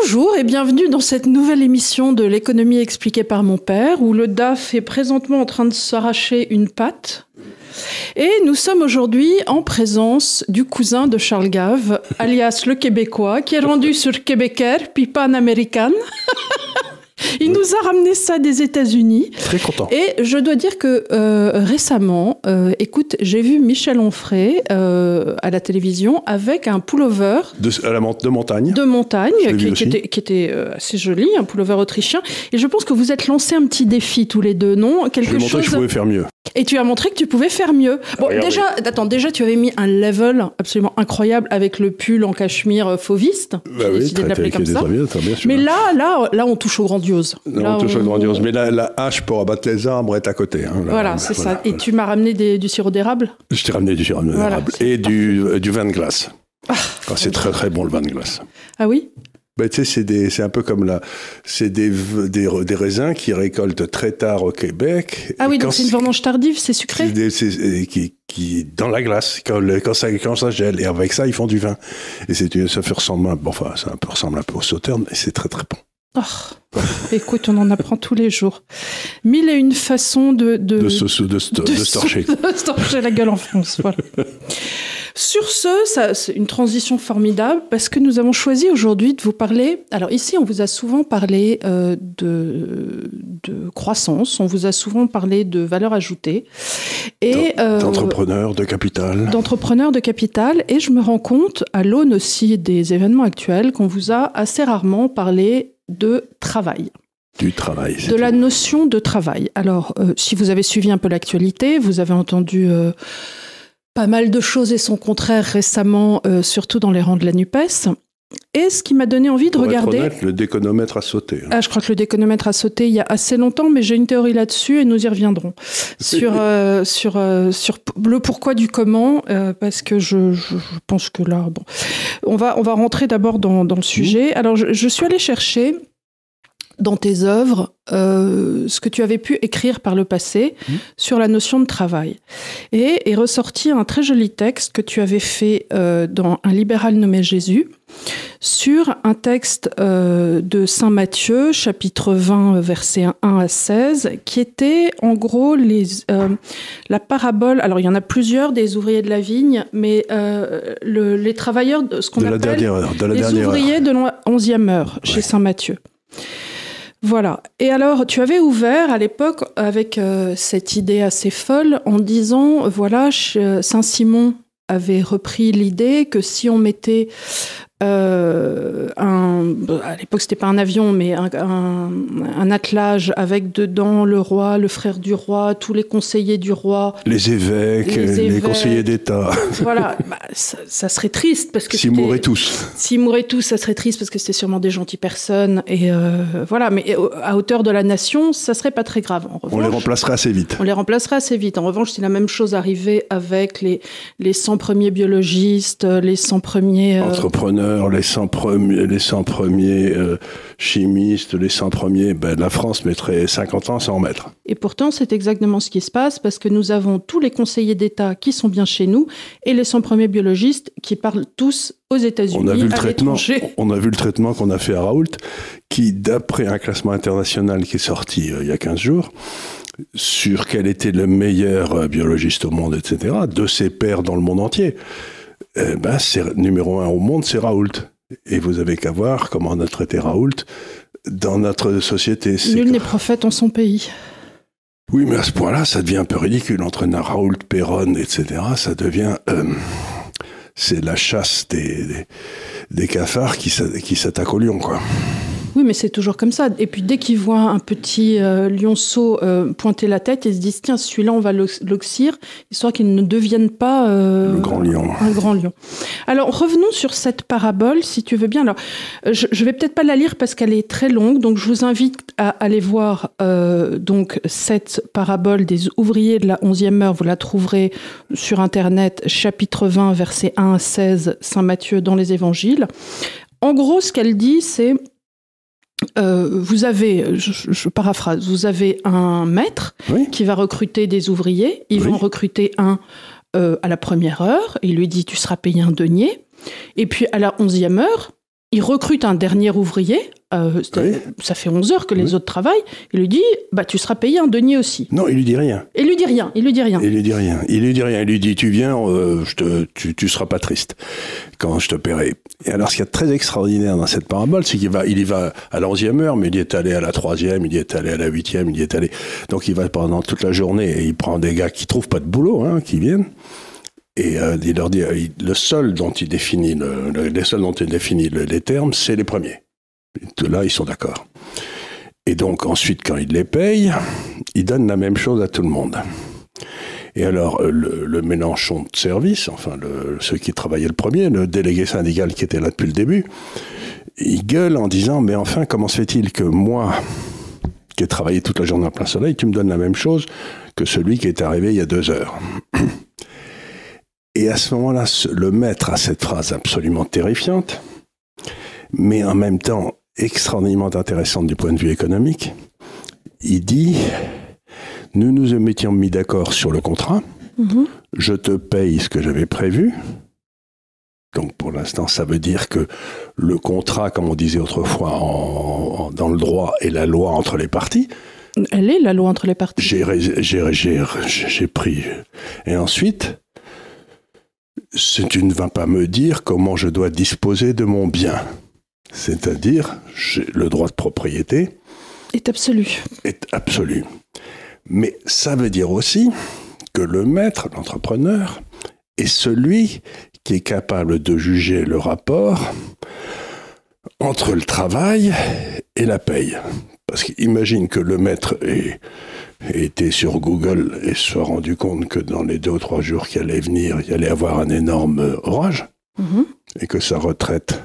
Bonjour et bienvenue dans cette nouvelle émission de l'économie expliquée par mon père, où le DAF est présentement en train de s'arracher une patte. Et nous sommes aujourd'hui en présence du cousin de Charles Gave, alias le Québécois, qui est rendu sur Québécois, puis pan-américaine. Il nous a ramené ça des États-Unis. Très content. Et je dois dire que euh, récemment, euh, écoute, j'ai vu Michel Onfray euh, à la télévision avec un pullover De, à la mon- de montagne. de montagne Je qui, était, qui était, euh, assez joli, un pullover autrichien. Et je pense que vous êtes lancé un petit défi tous les deux, non? Je Quelque lui ai montré que chose? je pouvais faire mieux. Et tu as montré que tu pouvais faire mieux. Bon, Regardez. déjà, attends, déjà tu avais mis un level absolument incroyable avec le pull en cachemire fauviste. Bah oui, décidé de très, l'appeler très, comme très ça. bien, très bien. Mais là, là, là, on touche au grandiose. Non, Là, on touche au grandiose. Mais la, la hache pour abattre les arbres est à côté. hein, là. Voilà, c'est Voilà, ça. Et tu m'as ramené des- du sirop d'érable? Je t'ai ramené du sirop d'érable et du, euh, du vin de glace. Ah, Ah, c'est très très bon le vin de glace. Ah oui? Ben, tu sais, c'est un peu comme la, c'est des, des, des raisins qui récoltent très tard au Québec. Ah oui, donc c'est une vendange tardive, c'est sucré? Des- qui, qui dans la glace quand, le- quand ça quand ça gèle et avec ça ils font du vin et c'est une- ça fait ressembler bon, enfin ça un peu ressemble un peu au sauterne mais c'est très très bon Oh, écoute, on en apprend tous les jours. Mille et une façons de... De, de se de, de de se torcher la gueule en France, voilà. Sur ce, ça, c'est une transition formidable parce que nous avons choisi aujourd'hui de vous parler. Alors ici, on vous a souvent parlé euh, de, de croissance, on vous a souvent parlé de valeur ajoutée et euh, d'entrepreneur de capital d'entrepreneurs de capital. Et je me rends compte, à l'aune aussi des événements actuels, qu'on vous a assez rarement parlé de travail du travail de la notion de travail. Alors, euh, si vous avez suivi un peu l'actualité, vous avez entendu euh, pas mal de choses et son contraire récemment, euh, surtout dans les rangs de la NUPES. Et ce qui m'a donné envie de Pour être regarder... honnête, le déconomètre a sauté hein. Ah, je crois que le déconomètre a sauté il y a assez longtemps, mais j'ai une théorie là-dessus et nous y reviendrons sur euh, sur euh, sur le pourquoi du comment, euh, parce que je, je, je pense que là, bon, on va on va rentrer d'abord dans, dans le sujet. Alors, je, je suis allée chercher dans tes œuvres euh, ce que tu avais pu écrire par le passé Mhm. sur la notion de travail. Et est ressorti un très joli texte que tu avais fait euh, dans Un libéral nommé Jésus sur un texte euh, de Saint Matthieu, chapitre 20, versets 1 à 16, qui était en gros les, la parabole, alors il y en a plusieurs des ouvriers de la vigne, mais le- les travailleurs, de ce qu'on la appelle dernière heure de la les heure. ouvriers de la 11e heure chez. Saint Matthieu. Voilà. Et alors, tu avais ouvert à l'époque avec euh, cette idée assez folle en disant, voilà, ch- Saint-Simon avait repris l'idée que si on mettait euh, un, à l'époque c'était pas un avion, mais un, un, un attelage avec dedans le roi, le frère du roi, tous les conseillers du roi, les évêques Les conseillers d'État. Voilà, bah, ça, ça serait triste parce que s'ils mouraient tous. S'ils mouraient tous, ça serait triste parce que c'était sûrement des gentilles personnes. Et euh, voilà, mais à hauteur de la nation, ça serait pas très grave. En on les revanche, remplacerait assez vite. On les remplacerait assez vite. En revanche, si la même chose arrivait avec les, les 100 premiers biologistes, les 100 premiers... euh, entrepreneurs les 100 premiers les 100 premiers euh, chimistes les 100 premiers ben, la France mettrait 50 ans sans en mettre Et pourtant, c'est exactement ce qui se passe parce que nous avons tous les conseillers d'État qui sont bien chez nous et les 100 premiers biologistes qui parlent tous aux États-Unis, On a vu le à traitement. l'étranger. On a vu le traitement qu'on a fait à Raoult, qui, d'après un classement international qui est sorti euh, il y a 15 jours, sur quel était le meilleur euh, biologiste au monde, etc., de ses pairs dans le monde entier, eh ben, numéro un au monde, c'est Raoult. Et vous avez qu'à voir comment on a traité Raoult dans notre société. C'est Nul n'est prophète en son pays. Oui, mais à ce point-là, ça devient un peu ridicule. Entre Raoult, Perron, etc., ça devient... euh, c'est la chasse des, des, des cafards qui s'a- qui s'attaquent aux lions, quoi. Oui, mais c'est toujours comme ça. Et puis dès qu'ils voient un petit euh, lionceau euh, pointer la tête, ils se disent tiens, celui-là, on va l'ox- l'oxyre, histoire qu'il ne devienne pas euh, Le grand lion. un grand lion. Alors revenons sur cette parabole, si tu veux bien. Alors, je, je vais peut-être pas la lire parce qu'elle est très longue, donc je vous invite à aller voir donc cette parabole des ouvriers de la 11e heure. Vous la trouverez sur internet, chapitre 20, verset 1 à 16, Saint Matthieu dans les Évangiles. En gros, ce qu'elle dit, c'est euh, vous avez, je, je paraphrase, vous avez un maître Oui. qui va recruter des ouvriers. Ils Oui. vont recruter un euh, à la première heure. Il lui dit tu seras payé un denier. Et puis à la onzième heure, il recrute un dernier ouvrier. euh, Oui. Ça fait 11 heures que les Oui. autres travaillent. Il lui dit bah, Tu seras payé un denier aussi. Non, il lui dit rien. Il lui dit rien. Il lui dit rien. Il lui dit rien. Il lui dit rien. Il lui dit tu viens, euh, je te, tu, tu seras pas triste quand je te paierai. Et alors, ce qui est très extraordinaire dans cette parabole, c'est qu'il va, il y va à la onzième heure, mais il y est allé à la troisième, il y est allé à la huitième, il y est allé. Donc, il va pendant toute la journée et il prend des gars qui trouvent pas de boulot, hein, qui viennent. Et euh, il leur dit, euh, le seul dont définit, le, le- les seuls dont il définit le- les termes, c'est les premiers. Et là, ils sont d'accord. Et donc ensuite, quand il les paye, il donne la même chose à tout le monde. Et alors, euh, le, le Mélenchon de service, enfin, ceux qui travaillaient le premier, le délégué syndical qui était là depuis le début, il gueule en disant, mais enfin, comment se fait-il que moi, qui ai travaillé toute la journée en plein soleil, tu me donnes la même chose que celui qui est arrivé il y a deux heures? Et à ce moment-là, le maître a cette phrase absolument terrifiante, mais en même temps extraordinairement intéressante du point de vue économique. Il dit, nous nous étions mis d'accord sur le contrat, Mhm. je te paye ce que j'avais prévu. Donc pour l'instant, ça veut dire que le contrat, comme on disait autrefois en- en- dans le droit, est la loi entre les parties. Elle est la loi entre les parties. J'ai pris. Et ensuite, tu ne vas pas me dire comment je dois disposer de mon bien. C'est-à-dire, le droit de propriété Est absolu. est absolu. Mais ça veut dire aussi que le maître, l'entrepreneur, est celui qui est capable de juger le rapport entre le travail et la paye. Parce qu'imagine que le maître ait, ait été sur Google et se soit rendu compte que dans les deux ou trois jours qui allaient venir, il y allait avoir un énorme orage Mhm. et que sa retraite,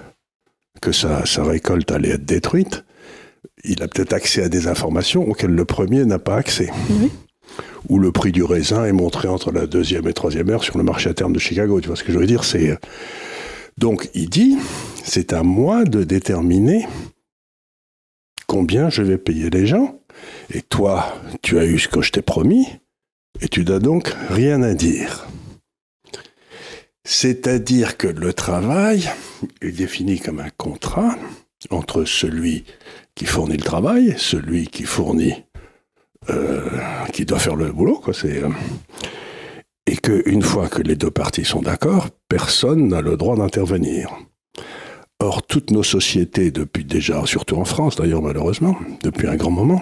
que sa, sa récolte allait être détruite, il a peut-être accès à des informations auxquelles le premier n'a pas accès. Ou le prix du raisin est montré entre la deuxième et troisième heure sur le marché à terme de Chicago. Tu vois ce que je veux dire? C'est euh, donc il dit, c'est à moi de déterminer combien je vais payer les gens. Et toi, tu as eu ce que je t'ai promis, et tu n'as donc rien à dire. C'est-à-dire que le travail est défini comme un contrat entre celui qui fournit le travail, celui qui fournit, euh, qui doit faire le boulot, quoi. C'est euh, et qu'une fois que les deux parties sont d'accord, personne n'a le droit d'intervenir. Or, toutes nos sociétés, depuis déjà, surtout en France d'ailleurs malheureusement, depuis un grand moment,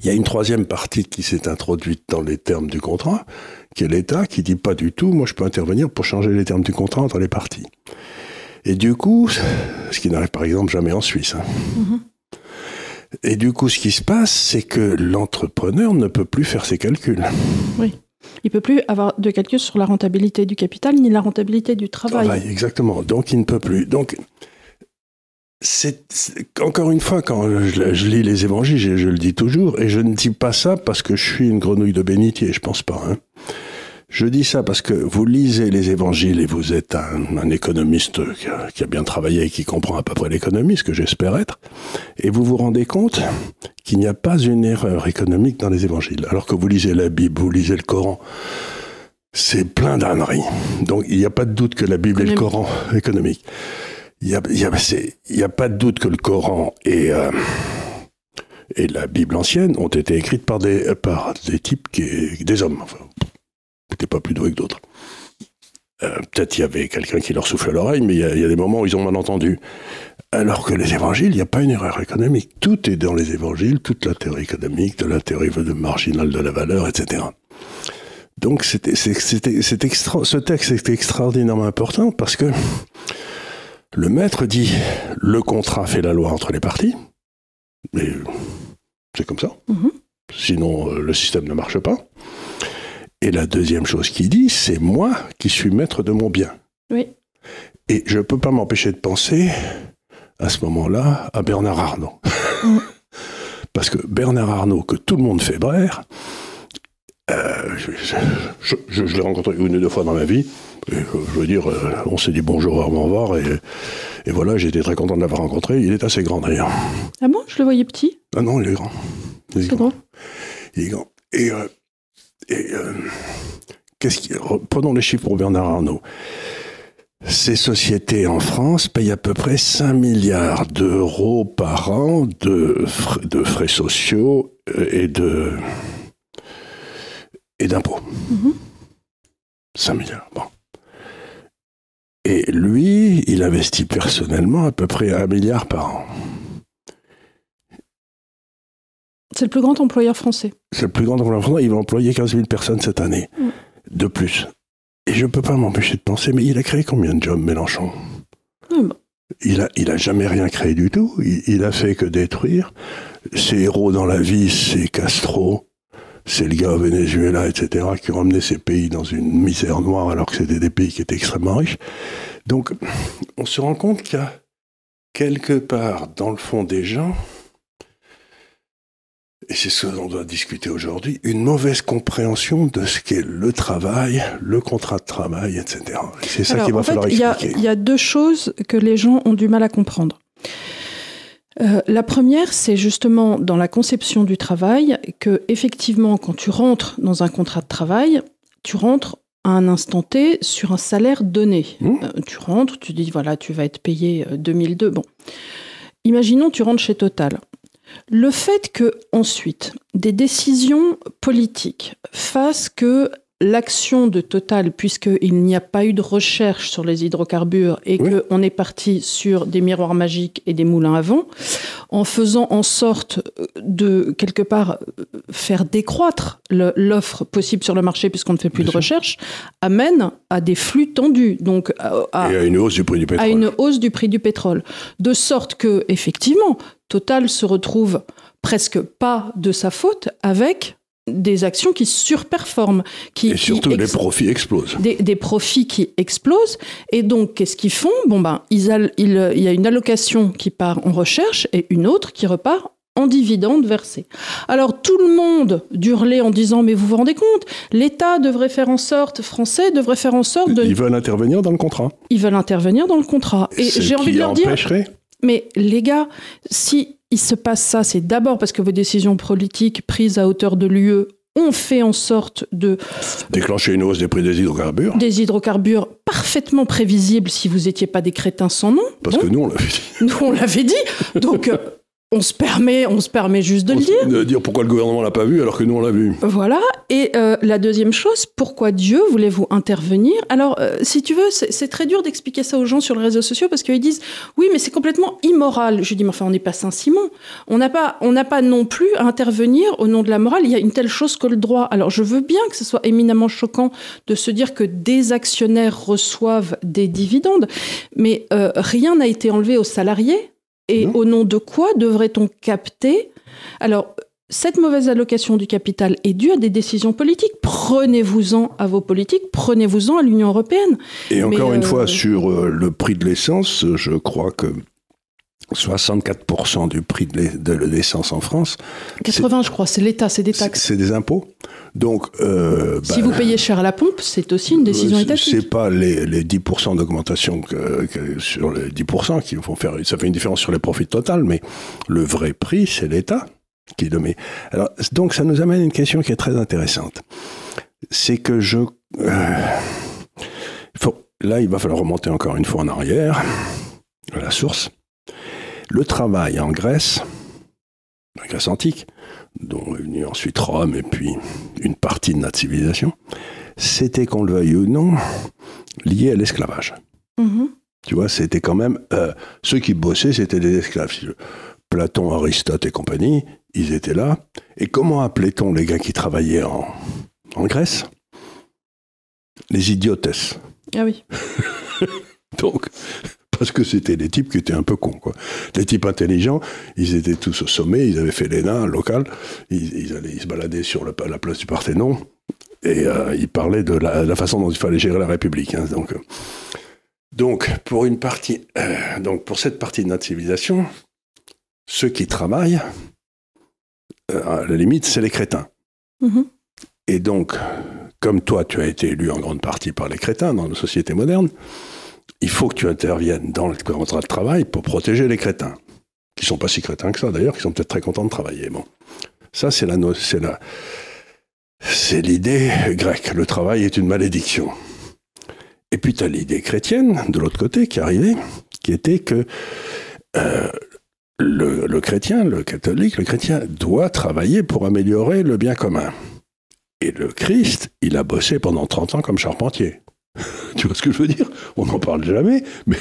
il y a une troisième partie qui s'est introduite dans les termes du contrat, qui est l'État, qui dit pas du tout, moi je peux intervenir pour changer les termes du contrat entre les parties. Et du coup, ce qui n'arrive par exemple jamais en Suisse. hein. Mhm. Et du coup, ce qui se passe, c'est que l'entrepreneur ne peut plus faire ses calculs. Il peut plus avoir de calcul sur la rentabilité du capital ni la rentabilité du travail. Travail, exactement. Donc, il ne peut plus. Donc, c'est encore une fois, quand je, je lis les évangiles, je, je le dis toujours, et je ne dis pas ça parce que je suis une grenouille de bénitier, je pense pas. hein. Je dis ça parce que vous lisez les évangiles et vous êtes un, un économiste qui a, qui a bien travaillé et qui comprend à peu près l'économie, ce que j'espère être, et vous vous rendez compte qu'il n'y a pas une erreur économique dans les évangiles. Alors que vous lisez la Bible, vous lisez le Coran, c'est plein d'âneries. Donc il n'y a pas de doute que la Bible et le. Coran économique. Il n'y a, a- pas de doute que le Coran et, euh, et la Bible ancienne ont été écrites par des, types, qui, des hommes. Enfin, n'étaient pas plus doués que d'autres. Euh, Peut-être il y avait quelqu'un qui leur souffle à l'oreille, mais il y, a, des moments où ils ont mal entendu. Alors que les évangiles, il n'y a pas une erreur économique. Tout est dans les évangiles, toute la théorie économique, de la théorie marginale de la valeur, etc. Donc ce texte est extraordinairement important parce que le maître dit le contrat fait la loi entre les parties, mais c'est comme ça. Mhm. Sinon, euh, le système ne marche pas. Et la deuxième chose qu'il dit, c'est moi qui suis maître de mon bien. Oui. Et je ne peux pas m'empêcher de penser, à ce moment-là, à Bernard Arnault. Mm. Parce que Bernard Arnault, que tout le monde fait brère, euh, je, je- je- je l'ai rencontré une ou deux fois dans ma vie. Et, euh, je veux dire, euh, on s'est dit bonjour, au revoir, et, et voilà, j'étais très content de l'avoir rencontré. Il est assez grand d'ailleurs. Ah bon? Je le voyais petit? Ah non, il est grand. Il est grand. Il est grand. Et, euh, et euh, qu'est-ce qui, re- prenons les chiffres pour Bernard Arnault. ces sociétés en France payent à peu près 5 milliards d'euros par an de frais, de frais sociaux et de et d'impôts. 5 milliards. Bon. Et lui, il investit personnellement à peu près un milliard par an. C'est le plus grand employeur français. C'est le plus grand employeur français. Il va employer 15 000 personnes cette année. Mm. De plus. Et je ne peux pas m'empêcher de penser, mais il a créé combien de jobs, Mélenchon? Ah bon. il a, il a jamais rien créé du tout. Il, il a fait que détruire. Ses héros dans la vie, c'est Castro, c'est le gars au Venezuela, etc., qui ont emmené ces pays dans une misère noire alors que c'était des pays qui étaient extrêmement riches. Donc, on se rend compte qu'il y a quelque part dans le fond des gens, et c'est ce dont on doit discuter aujourd'hui, une mauvaise compréhension de ce qu'est le travail, le contrat de travail, etc. Et C'est ça qu'il va en fait, falloir il y, a, expliquer. il y a deux choses que les gens ont du mal à comprendre. Euh, la première, c'est justement dans la conception du travail que, effectivement, quand tu rentres dans un contrat de travail, tu rentres à un instant T sur un salaire donné. Mmh. Euh, tu rentres, tu dis voilà, tu vas être payé euh, 2002. Bon, imaginons tu rentres chez Total. Le fait que ensuite des décisions politiques fassent que l'action de Total, puisqu'il n'y a pas eu de recherche sur les hydrocarbures et Oui. qu'on est parti sur des miroirs magiques et des moulins à vent, en faisant en sorte de, quelque part, euh, faire décroître l'offre possible sur le marché, puisqu'on ne fait plus Bien de sûr. recherche, amène à des flux tendus, donc à- à- Et à une hausse du prix du pétrole. à une hausse du prix du pétrole. De sorte que, effectivement, Total se retrouve presque pas de sa faute avec des actions qui surperforment, qui, Et surtout, qui les profits explosent. des, des profits qui explosent. Et donc, qu'est-ce qu'ils font? Bon, ben, ils il y a une allocation qui part en recherche et une autre qui repart en dividendes versés. Alors, tout le monde hurlait en disant, mais vous vous rendez compte, l'État devrait faire en sorte, français devrait faire en sorte de... Ils veulent intervenir dans le contrat. Ils veulent intervenir dans le contrat. Et Ce j'ai envie de leur dire, mais les gars, si il se passe ça, c'est d'abord parce que vos décisions politiques prises à hauteur de l'UE ont fait en sorte de déclencher une hausse des prix des hydrocarbures. des hydrocarbures parfaitement prévisibles si vous n'étiez pas des crétins sans nom. Parce Bon, que nous, on l'a dit. nous on l'avait dit. Donc euh, on se permet, on se permet juste de On le dire. de dire pourquoi le gouvernement l'a pas vu alors que nous, on l'a vu. Voilà. Et euh, la deuxième chose, pourquoi Dieu voulez-vous intervenir? Alors, euh, si tu veux, c'est très dur d'expliquer ça aux gens sur les réseaux sociaux parce qu'ils disent oui, mais c'est complètement immoral. Je dis mais enfin, on n'est pas Saint-Simon. On n'a pas, on n'a pas non plus à intervenir au nom de la morale. Il y a une telle chose que le droit. Alors, je veux bien que ce soit éminemment choquant de se dire que des actionnaires reçoivent des dividendes, mais euh, rien n'a été enlevé aux salariés. Et Non. au nom de quoi devrait-on capter? Alors, cette mauvaise allocation du capital est due à des décisions politiques. Prenez-vous-en à vos politiques, prenez-vous-en à l'Union européenne. Et encore Mais, une euh, fois, sur euh, le prix de l'essence, je crois que 64% du prix de l'e- de l'essence en France, 80, je crois, c'est l'État, c'est des taxes. c'est des impôts. Donc, euh, si bah, vous payez cher à la pompe, c'est aussi une décision euh, étatique. C'est pas les, les 10% d'augmentation que, que sur les 10% qui vont faire. Ça fait une différence sur les profits total, mais le vrai prix, c'est l'État qui le met. Alors, donc, ça nous amène à une question qui est très intéressante. C'est que je. euh, faut- là, il va falloir remonter encore une fois en arrière, à la source. Le travail en Grèce, la Grèce antique, dont est venu ensuite Rome et puis une partie de notre civilisation, c'était, qu'on le veuille ou non, lié à l'esclavage. Mhm. Tu vois, c'était quand même. euh, ceux qui bossaient, c'était des esclaves. Platon, Aristote et compagnie, ils étaient là. Et comment appelait-on les gars qui travaillaient en, en Grèce? Les idiotes. Ah oui. Donc, parce que c'était des types qui étaient un peu cons, quoi. Des types intelligents, ils étaient tous au sommet, ils avaient fait l'ENA local, ils, ils allaient, ils se baladaient sur le- la place du Parthénon, et euh, ils parlaient de la, la façon dont il fallait gérer la République. hein. donc, euh, donc, pour une partie, euh, donc pour cette partie de notre civilisation, ceux qui travaillent, euh, à la limite, c'est les crétins. Mhm. Et donc, comme toi, tu as été élu en grande partie par les crétins dans nos sociétés modernes, il faut que tu interviennes dans le contrat de travail pour protéger les crétins. Qui sont pas si crétins que ça, d'ailleurs, qui sont peut-être très contents de travailler. Ça, c'est la, c'est la, c'est l'idée grecque. Le travail est une malédiction. Et puis, puis tu as l'idée chrétienne de l'autre côté qui arrivait, qui était que euh, le, chrétien, le catholique, le chrétien doit travailler pour améliorer le bien commun. Et le Christ, il a bossé pendant 30 ans comme charpentier. tu vois ce que je veux dire? On n'en parle jamais, mais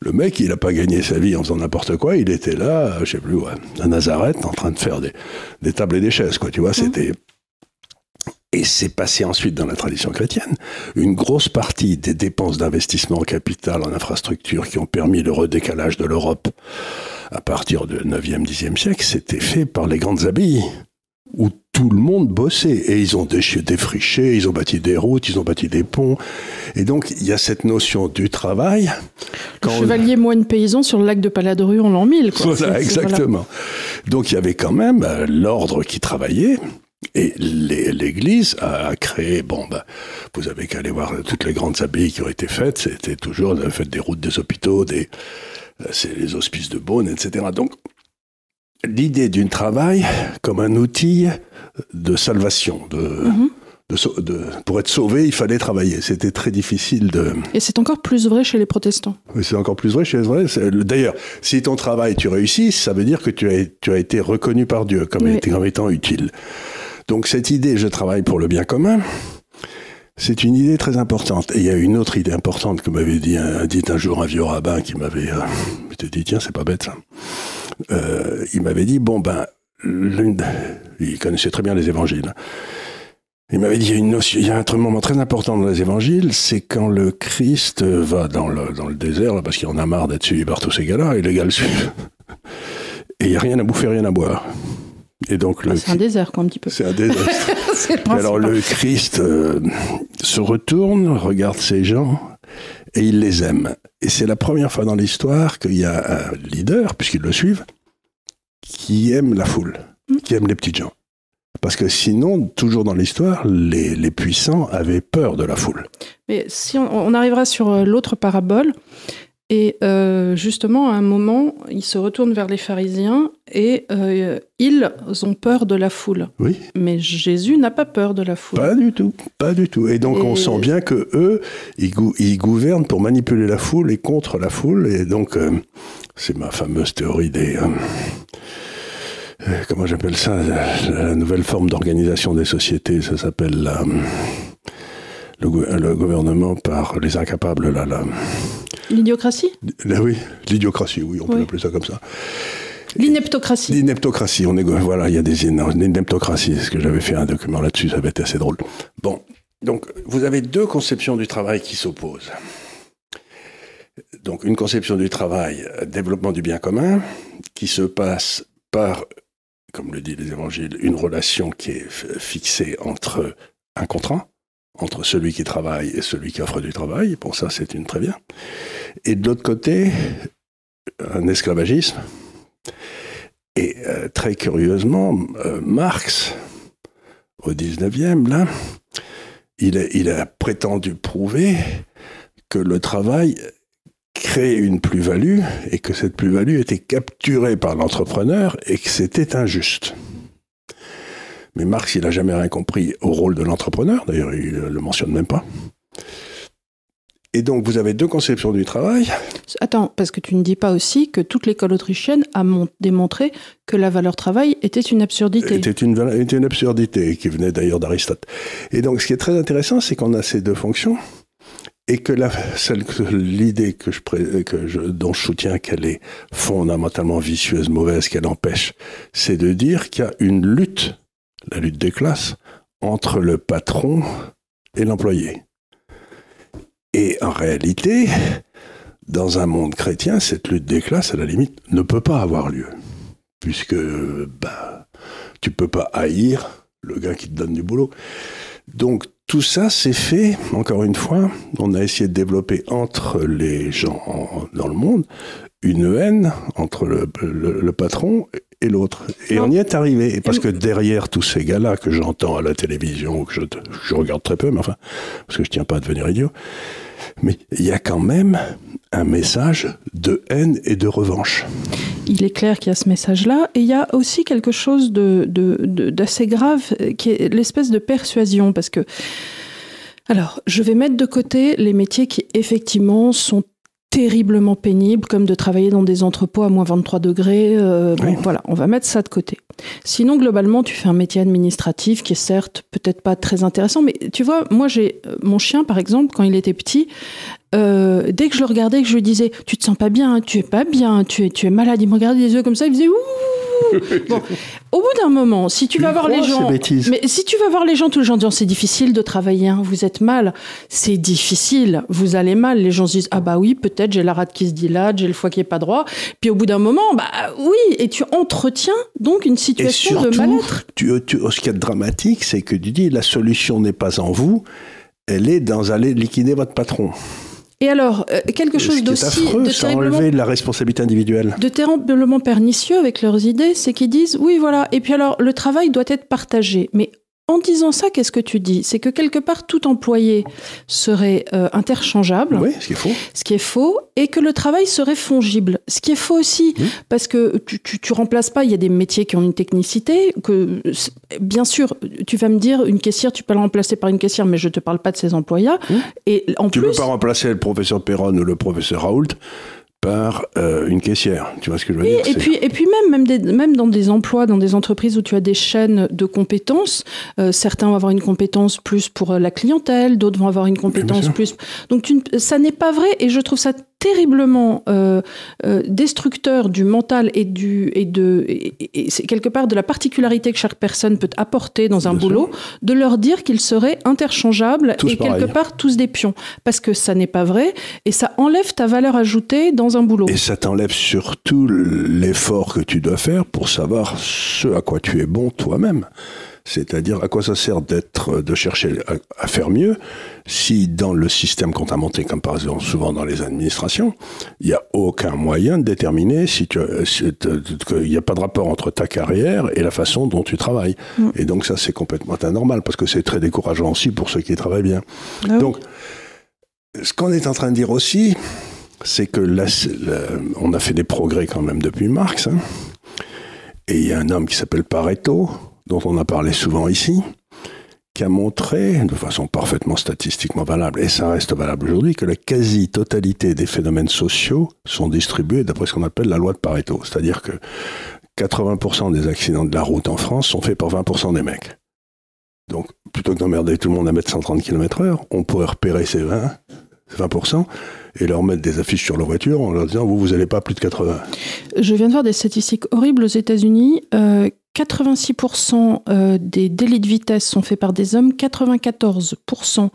le mec, il n'a pas gagné sa vie en faisant n'importe quoi. Il était là, je sais plus, à Nazareth, en train de faire des, des tables et des chaises, quoi. Tu vois, mmh. c'était et c'est passé ensuite dans la tradition chrétienne. Une grosse partie des dépenses d'investissement en capital, en infrastructure qui ont permis le redécalage de l'Europe à partir du 9e, 10e siècle, c'était fait par les grandes abbayes où tout le monde bossait. Et ils ont défriché, ils ont bâti des routes, ils ont bâti des ponts. Et donc, il y a cette notion du travail. Le chevalier moine paysan sur le lac de Paladru en l'an 1000. Quoi. Voilà, exactement. Donc, il y avait quand même euh, l'ordre qui travaillait. Et l'Église a créé, bon, bah, vous avez qu'à aller voir toutes les grandes abbayes qui ont été faites, c'était toujours le fait des routes des hôpitaux, des, euh, c'est les hospices de Beaune, etc. Donc, l'idée d'une travail comme un outil de salvation, de, mhm. de, pour être sauvé, il fallait travailler. C'était très difficile de. Et c'est encore plus vrai chez les protestants. C'est encore plus vrai chez les protestants. D'ailleurs, si ton travail, tu réussis, ça veut dire que tu as, tu as été reconnu par Dieu comme, comme étant utile. Donc cette idée, je travaille pour le bien commun, c'est une idée très importante. Et il y a une autre idée importante que m'avait dit un, dit un jour un vieux rabbin qui m'avait euh, dit, tiens, c'est pas bête ça. Euh, il m'avait dit, bon ben, il connaissait très bien les évangiles. Il m'avait dit, il y a, une notion, il y a un moment très important dans les évangiles, c'est quand le Christ va dans le, dans le désert, là, parce qu'il en a marre d'être suivi par tous ces gars-là, et les gars le suivent. Et il n'y a rien à bouffer, rien à boire. Et donc ah, c'est un désert, quoi, un petit peu. C'est un désert. alors le Christ euh, se retourne, regarde ces gens et il les aime. Et c'est la première fois dans l'histoire qu'il y a un leader, puisqu'ils le suivent, qui aime la foule, mm. qui aime les petits gens. Parce que sinon, toujours dans l'histoire, les, les, puissants avaient peur de la foule. Mais si on arrivera sur euh, l'autre parabole, et euh, justement, à un moment, il se retourne vers les pharisiens et euh, ils ont peur de la foule. Oui. Mais Jésus n'a pas peur de la foule. Pas du tout, pas du tout. Et donc on sent bien que eux, ils, gouvernent pour manipuler la foule et contre la foule. Et donc, euh, c'est ma fameuse théorie des comment j'appelle ça, la, nouvelle forme d'organisation des sociétés, ça s'appelle la, le, gouvernement par les incapables, là, là. L'idiocratie? Oui, l'idiocratie, oui, on peut appeler ça comme ça. L'ineptocratie. L'ineptocratie, on est voilà, il y a des l'ineptocratie, ce que j'avais fait un document là-dessus, ça avait été assez drôle. Bon, donc vous avez deux conceptions du travail qui s'opposent. Donc une conception du travail, développement du bien commun, qui se passe par, comme le dit les évangiles, une relation qui est fixée entre un contrat, entre celui qui travaille et celui qui offre du travail. Pour ça, c'est une très bien. Et de l'autre côté, un esclavagisme. Et euh, très curieusement, euh, Marx, au 19e, là, il a, il a prétendu prouver que le travail crée une plus-value et que cette plus-value était capturée par l'entrepreneur et que c'était injuste. Mais Marx, il n'a jamais rien compris au rôle de l'entrepreneur, d'ailleurs il ne le mentionne même pas. Et donc vous avez deux conceptions du travail. Attends, parce que tu ne dis pas aussi que toute l'école autrichienne a démontré que la valeur travail était une absurdité. Était une, était une absurdité, qui venait d'ailleurs d'Aristote. Et donc ce qui est très intéressant, c'est qu'on a ces deux fonctions, et que l'idée que je, que je, dont je soutiens qu'elle est fondamentalement vicieuse, mauvaise, qu'elle empêche, c'est de dire qu'il y a une lutte la lutte des classes, entre le patron et l'employé. Et en réalité, dans un monde chrétien, cette lutte des classes, à la limite, ne peut pas avoir lieu. Puisque bah, tu peux pas haïr le gars qui te donne du boulot. Donc tout ça, c'est fait, encore une fois, on a essayé de développer entre les gens dans le monde une haine entre le, le patron et l'autre. Et on y est arrivé. Parce que derrière tous ces gars-là que j'entends à la télévision, que je, je, regarde très peu, mais enfin, parce que je tiens pas à devenir idiot, mais il y a quand même un message de haine et de revanche. Il est clair qu'il y a ce message-là, et il y a aussi quelque chose d'assez de, de, grave, qui est l'espèce de persuasion, parce que Alors, je vais mettre de côté les métiers qui effectivement sont terriblement pénibles, comme de travailler dans des entrepôts à moins 23 degrés. Euh, bon, voilà, on va mettre ça de côté. Sinon, globalement, tu fais un métier administratif qui est certes peut-être pas très intéressant, mais tu vois, moi, j'ai euh, mon chien, par exemple, quand il était petit, euh, dès que je le regardais, que je lui disais, tu te sens pas bien, tu es pas bien, tu es, tu es malade, il me regardait les yeux comme ça, il faisait ouh Bon, au bout d'un moment, si tu, vas voir les gens, mais si tu vas voir les gens tous les gens disant c'est difficile de travailler, hein, vous êtes mal, c'est difficile, vous allez mal. Les gens se disent ah bah oui peut-être j'ai la rate qui se dilate, j'ai le foie qui est pas droit. Puis au bout d'un moment bah oui et tu entretiens donc une situation de mal-être. Tu, tu, ce qui est dramatique, c'est que tu dis la solution n'est pas en vous, elle est dans aller liquider votre patron. Et alors, euh, quelque chose d'aussi de terriblement, enlever la responsabilité individuelle. De terriblement pernicieux avec leurs idées, c'est qu'ils disent oui, voilà. Et puis alors, le travail doit être partagé. Mais en disant ça, qu'est-ce que tu dis? C'est que quelque part, tout employé serait euh, interchangeable. Oui, ce qui est faux. Ce qui est faux, et que le travail serait fongible. Ce qui est faux aussi, parce que tu, tu, tu, remplaces pas, il y a des métiers qui ont une technicité, que bien sûr, tu vas me dire, une caissière, tu peux la remplacer par une caissière, mais je te parle pas de ses employés. Et en tu ne peux pas remplacer le professeur Perron ou le professeur Raoult par euh, une caissière. Tu vois ce que je veux dire Et puis, et puis même, même, même dans des emplois, dans des entreprises où tu as des chaînes de compétences, euh, certains vont avoir une compétence plus pour la clientèle, d'autres vont avoir une compétence plus. Donc tu, ça n'est pas vrai et je trouve ça terriblement euh, euh, destructeur du mental et du et de et, c'est quelque part de la particularité que chaque personne peut apporter dans un boulot de leur dire qu'ils seraient interchangeables et quelque part tous des pions. Parce que ça n'est pas vrai et ça enlève ta valeur ajoutée dans un boulot. Et ça t'enlève surtout l'effort que tu dois faire pour savoir ce à quoi tu es bon toi-même c'est-à-dire, à quoi ça sert d'être, de chercher à, faire mieux si dans le système qu'on t'a monté, comme par exemple souvent dans les administrations, il n'y a aucun moyen de déterminer si tu, qu'il n'y a pas de rapport entre ta carrière et la façon dont tu travailles. Mm. Et donc ça, c'est complètement anormal parce que c'est très décourageant aussi pour ceux qui travaillent bien. Ah donc, ce qu'on est en train de dire aussi, c'est que là, on a fait des progrès quand même depuis Marx. Hein. et il y a un homme qui s'appelle Pareto, dont on a parlé souvent ici, qui a montré, de façon parfaitement statistiquement valable, et ça reste valable aujourd'hui, que la quasi-totalité des phénomènes sociaux sont distribués d'après ce qu'on appelle la loi de Pareto. C'est-à-dire que 80% des accidents de la route en France sont faits par 20% des mecs. Donc, plutôt que d'emmerder tout le monde à mettre 130 km heure, on pourrait repérer ces 20, 20% et leur mettre des affiches sur leur voiture en leur disant vous, vous n'allez pas plus de 80. Je viens de voir des statistiques horribles aux États-Unis. Euh, 86% euh, des délits de vitesse sont faits par des hommes, 94%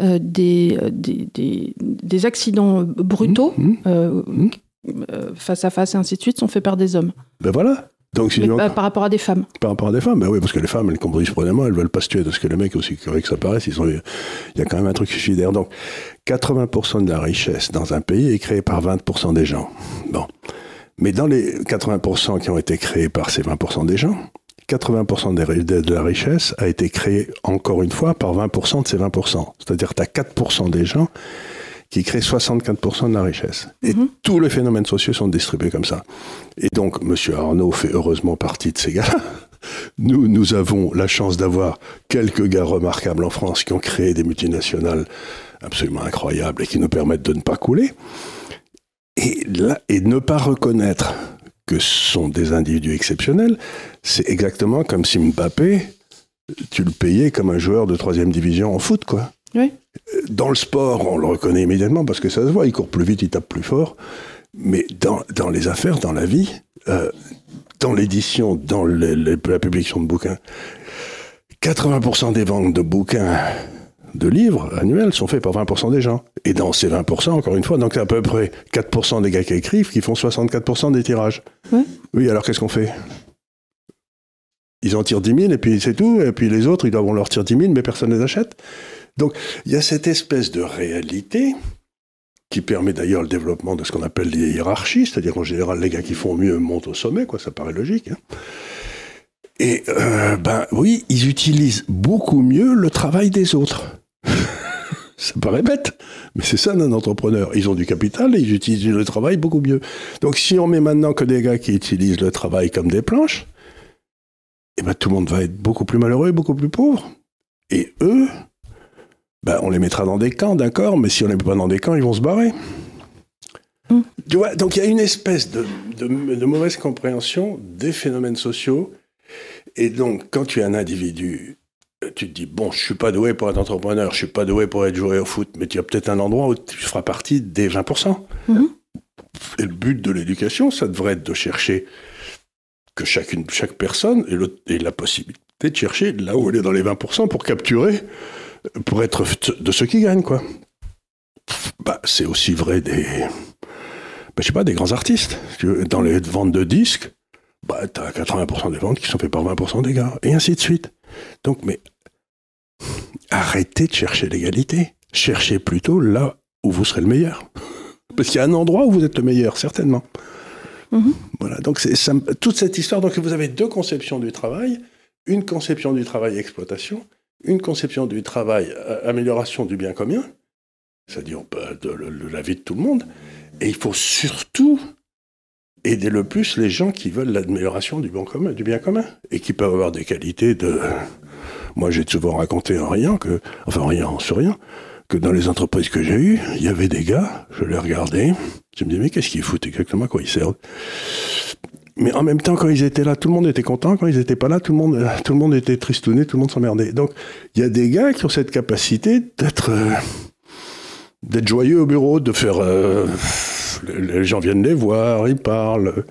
euh, des, des, des, accidents brutaux, mmh, mmh, mmh. face à face et ainsi de suite, sont faits par des hommes. Ben voilà. Donc, par rapport à des femmes. Par rapport à des femmes, ben oui, parce que les femmes, elles conduisent prenamment, elles veulent pas se tuer, parce que les mecs, aussi correct que ça paraisse, ils il y a quand même un truc suicidaire. Donc, 80% de la richesse dans un pays est créée par 20% des gens. Bon. Mais dans les 80% qui ont été créés par ces 20% des gens, 80% de la richesse a été créée encore une fois par 20% de ces 20%. C'est-à-dire que tu as 4% des gens qui créent 64% de la richesse. Et mhm. tous les phénomènes sociaux sont distribués comme ça. Et donc, M. Arnaud fait heureusement partie de ces gars Nous, nous avons la chance d'avoir quelques gars remarquables en France qui ont créé des multinationales absolument incroyables et qui nous permettent de ne pas couler. Et, là, et ne pas reconnaître que ce sont des individus exceptionnels, c'est exactement comme si Mbappé, tu le payais comme un joueur de troisième division en foot, quoi. Oui. Dans le sport, on le reconnaît immédiatement parce que ça se voit, il court plus vite, il tape plus fort. Mais dans, dans les affaires, dans la vie, euh, dans l'édition, dans la publication de bouquins, 80% des ventes de bouquins de livres annuels sont faits par 20% des gens. Et dans ces 20%, encore une fois, donc à peu près 4% des gars qui écrivent qui font 64% des tirages. Oui, alors qu'est-ce qu'on fait? Ils en tirent 10 000 et puis c'est tout. Et puis les autres, ils doivent en leur tirer 10 000, mais personne ne les achète. Donc il y a cette espèce de réalité qui permet d'ailleurs le développement de ce qu'on appelle les hiérarchies, c'est-à-dire qu'en général, les gars qui font mieux montent au sommet, quoi, ça paraît logique. Hein. Et euh, ben oui, ils utilisent beaucoup mieux le travail des autres. Ça paraît bête, mais c'est ça un entrepreneur. Ils ont du capital et ils utilisent le travail beaucoup mieux. Donc si on met maintenant que des gars qui utilisent le travail comme des planches, eh ben, tout le monde va être beaucoup plus malheureux et beaucoup plus pauvre. Et eux, ben, on les mettra dans des camps, d'accord, mais si on les met pas dans des camps, ils vont se barrer. Mm. Tu vois, donc il y a une espèce de, de, de mauvaise compréhension des phénomènes sociaux. Et donc, quand tu es un individu, tu te dis, bon, je suis pas doué pour être entrepreneur, je suis pas doué pour être joué au foot, mais tu as peut-être un endroit où tu feras partie des 20%. Mhm. Et le but de l'éducation, ça devrait être de chercher que chacune, chaque personne ait, le- ait la possibilité de chercher là où elle est dans les 20% pour capturer, euh, pour être de ceux qui gagnent, quoi. Bah, c'est aussi vrai des, bah, je sais pas, des grands artistes. Tu Dans les ventes de disques, bah, t'as 80% des ventes qui sont faites par 20% des gars, et ainsi de suite. Donc, mais arrêtez de chercher l'égalité. Cherchez plutôt là où vous serez le meilleur. Parce qu'il y a un endroit où vous êtes le meilleur, certainement. Mhm. Voilà, donc ça toute cette histoire. Donc vous avez deux conceptions du travail une conception du travail exploitation, une conception du travail euh, amélioration du bien commun, c'est-à-dire bah, de, le- la vie de tout le monde. Et il faut surtout aider le plus les gens qui veulent l'amélioration du commun, du bien commun et qui peuvent avoir des qualités de. Moi, j'ai souvent raconté en riant que, enfin en riant, en souriant, que dans les entreprises que j'ai eues, il y avait des gars, je les regardais, je me disais mais qu'est-ce qu'ils foutent exactement, à quoi ils servent? Mais en même temps, quand ils étaient là, tout le monde était content. Quand ils n'étaient pas là, tout le monde, tout le monde était tristouné, tout le monde s'emmerdait. Donc, il y a des gars qui ont cette capacité d'être, euh, d'être joyeux au bureau, de faire. euh, les gens viennent les voir, ils parlent.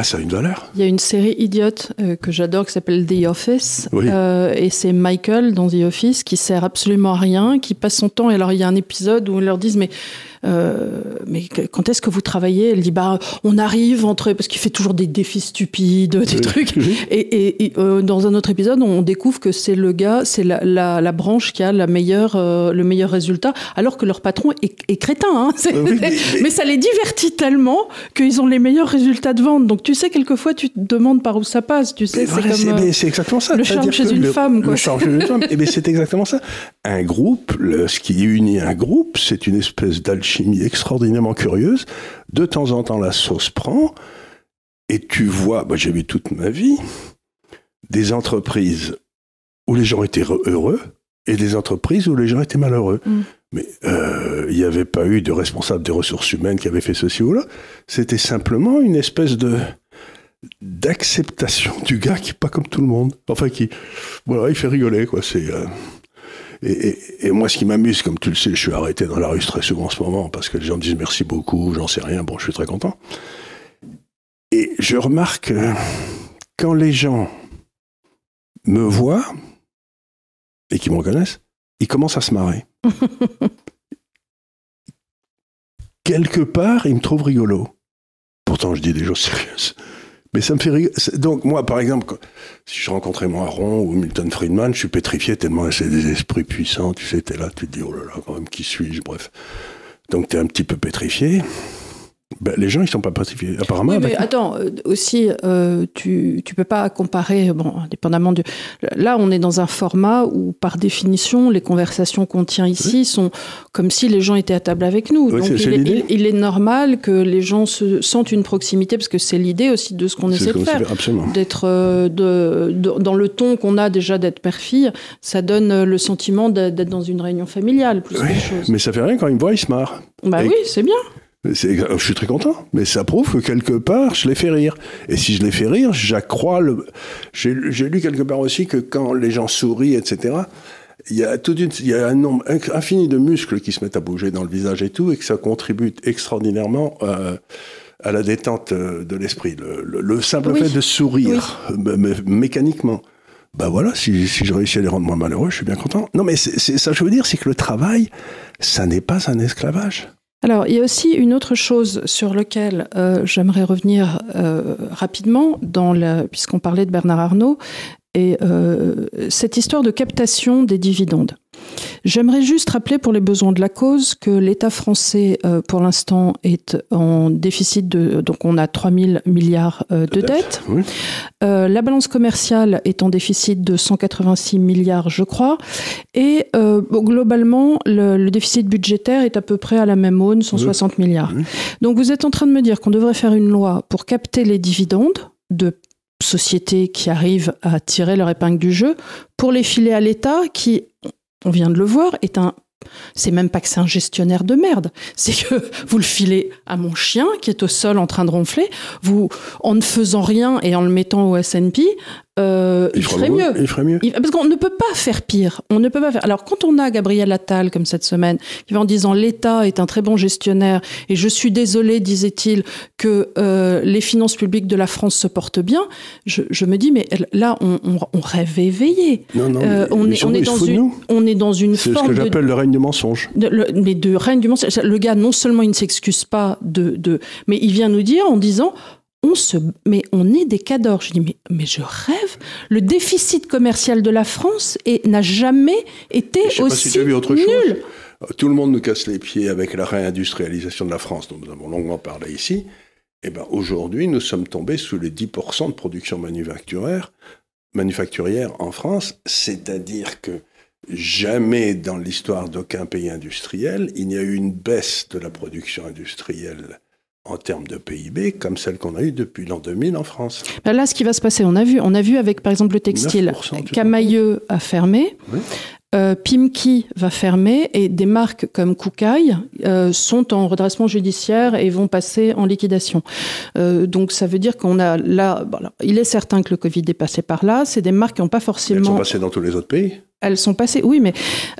Ça a une valeur. Il y a une série idiote euh, que j'adore qui s'appelle The Office. Oui. Euh, et c'est Michael dans The Office qui sert absolument à rien, qui passe son temps. Et alors, il y a un épisode où ils leur disent Mais, euh, mais quand est-ce que vous travaillez? Elle dit Bah, on arrive entre. Parce qu'il fait toujours des défis stupides, des Oui. trucs. Oui. Et, et- et, euh, dans un autre épisode, on découvre que c'est le gars, c'est la, la- la branche qui a la meilleure, euh, le meilleur résultat, alors que leur patron est, est crétin. hein. Oui, mais- mais ça les divertit tellement qu'ils ont les meilleurs résultats de vente. Donc tu sais, quelquefois, tu te demandes par où ça passe. Tu sais, c'est voilà, exactement ça. le charme chez une le- femme, quoi. Le charme chez une femme. Eh bien, c'est exactement ça. Un groupe, le- ce qui unit un groupe, c'est une espèce d'alchimie extraordinairement curieuse. De temps en temps, la sauce prend, et tu vois, moi j'ai vu toute ma vie, des entreprises où les gens étaient re- heureux et des entreprises où les gens étaient malheureux. Mm. Mais euh, il n'y avait pas eu de responsable des ressources humaines qui avait fait ceci ou là. C'était simplement une espèce de d'acceptation du gars qui est pas comme tout le monde. Enfin, qui, voilà, il fait rigoler, quoi. C'est euh, et, et- et moi, ce qui m'amuse, comme tu le sais, je suis arrêté dans la rue très souvent en ce moment parce que les gens me disent merci beaucoup, j'en sais rien. Bon, je suis très content. Et je remarque euh, quand les gens me voient et qui me reconnaissent, ils commencent à se marrer. Quelque part, ils me trouvent rigolo. Pourtant, je dis des choses sérieuses. Mais ça me fait rigoler. Donc, moi, par exemple, si je rencontrais Moiron ou Milton Friedman, je suis pétrifié tellement c'est des esprits puissants. Tu sais, t'es là, tu te dis, oh là là, quand même, qui suis-je Bref. Donc, t'es un petit peu pétrifié. Ben, les gens, ils sont pas pétrifiés. Apparemment, Oui, mais attends, euh, aussi, euh, tu tu peux pas comparer, bon, indépendamment du. Là, on est dans un format où, par définition, les conversations qu'on tient ici sont comme si les gens étaient à table avec nous. Oui, Donc, il est, l'idée. il- il est normal que les gens se sentent une proximité, parce que c'est l'idée aussi de ce qu'on essaie ce de faire. d'être euh, de, de- dans le ton qu'on a déjà d'être père-fille, ça donne euh, le sentiment d'être dans une réunion familiale plus Oui, chose. Mais ça fait rien quand ils me voient, ils se marrent. Bah et- oui, c'est bien. C'est- Je suis très content, mais ça prouve que quelque part, je les fais rire. Et si je les fais rire, j'accrois le. J'ai lu quelque part aussi que quand les gens sourient, etc., il y a, toute une- il y a un nombre infini de muscles qui se mettent à bouger dans le visage et tout, et que ça contribue extraordinairement euh, à la détente euh, de l'esprit. Le, le- le simple Oui. fait de sourire euh, mé- mé- mécaniquement. Ben voilà, si, si je réussis à les rendre moins malheureux, je suis bien content. Non, mais c'est- ça, je veux dire, c'est que le travail, ça n'est pas un esclavage. Alors, il y a aussi une autre chose sur laquelle euh, j'aimerais revenir euh, rapidement, puisqu'on parlait de Bernard Arnault, et euh, cette histoire de captation des dividendes. J'aimerais juste rappeler pour les besoins de la cause que l'État français, euh, pour l'instant, est en déficit de... Donc on a 3 000 milliards euh, de, dettes. Oui. Euh, la balance commerciale est en déficit de 186 milliards, je crois. Et bon, globalement, le, le déficit budgétaire est à peu près à la même aune, 160 milliards. Oui. Donc vous êtes en train de me dire qu'on devrait faire une loi pour capter les dividendes de sociétés qui arrivent à tirer leur épingle du jeu, pour les filer à l'État qui, on vient de le voir, est un c'est même pas que c'est un gestionnaire de merde, c'est que vous le filez à mon chien qui est au sol en train de ronfler, vous en ne faisant rien et en le mettant au S&P, euh, il, ferait mieux. il, ferait mieux. parce qu'on ne peut pas faire pire. On ne peut pas faire. Alors quand on a Gabriel Attal comme cette semaine qui va en disant l'État est un très bon gestionnaire et je suis désolé disait-il que euh, les finances publiques de la France se portent bien, je, me dis mais là on, rêve éveillé. Non, non, euh, on, est, on, est dans une, on est dans une forme. C'est ce que j'appelle le règne du mensonge. mais de règne du mensonge. Le gars non seulement il ne s'excuse pas de, de, mais il vient nous dire en disant on se, mais on est des cadors. Je dis, mais, mais je rêve. Le déficit commercial de la France n'a jamais été je aussi pas si vu autre nul. Chose. Tout le monde nous casse les pieds avec la réindustrialisation de la France, dont nous avons longuement parlé ici. Eh ben, aujourd'hui, nous sommes tombés sous les 10% de production manufacturière, manufacturière en France, c'est-à-dire que jamais dans l'histoire d'aucun pays industriel, il n'y a eu une baisse de la production industrielle en termes de PIB comme celle qu'on a eue depuis l'an 2000 en France. Ben là, ce qui va se passer, on a vu, on a vu avec par exemple le textile, Camailleux a fermé. Euh, Pimki va fermer et des marques comme Koukaï euh, sont en redressement judiciaire et vont passer en liquidation. Euh, donc ça veut dire qu'on a là, il est certain que le Covid est passé par là. C'est des marques qui n'ont pas forcément. Elles sont passées dans tous les autres pays elles sont passées, oui, mais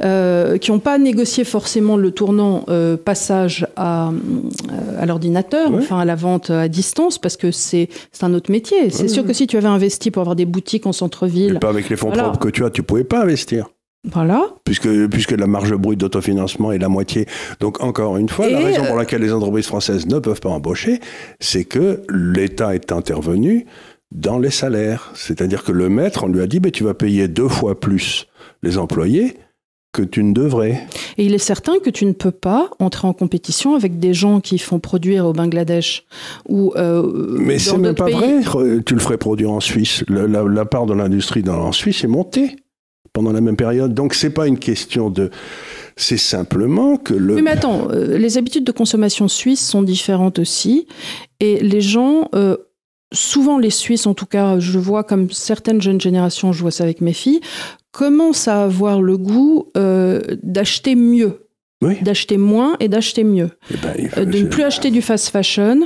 euh, qui n'ont pas négocié forcément le tournant euh, passage à, euh, à l'ordinateur, enfin à la vente à distance, parce que c'est un autre métier. C'est sûr que si tu avais investi pour avoir des boutiques en centre-ville. Pas avec les fonds propres que tu as, tu pouvais pas investir. Voilà. Puisque, puisque la marge brute d'autofinancement est la moitié. Donc, encore une fois, la raison pour laquelle les entreprises françaises ne peuvent pas embaucher, c'est que l'État est intervenu dans les salaires. C'est-à-dire que le maître, on lui a dit, tu vas payer deux fois plus les employés que tu ne devrais. Et il est certain que tu ne peux pas entrer en compétition avec des gens qui font produire au Bangladesh ou euh, Mais c'est même pas vrai. Tu le ferais produire en Suisse. La, part de l'industrie en Suisse est montée pendant la même période. Donc c'est pas une question de. C'est simplement que le. Oui, mais attends, euh, les habitudes de consommation suisses sont différentes aussi, et les gens. Euh, souvent les Suisses, en tout cas, je vois comme certaines jeunes générations, je vois ça avec mes filles, commence à avoir le goût euh, d'acheter mieux. D'acheter moins et d'acheter mieux. Eh ben, euh, de ne plus acheter du fast fashion,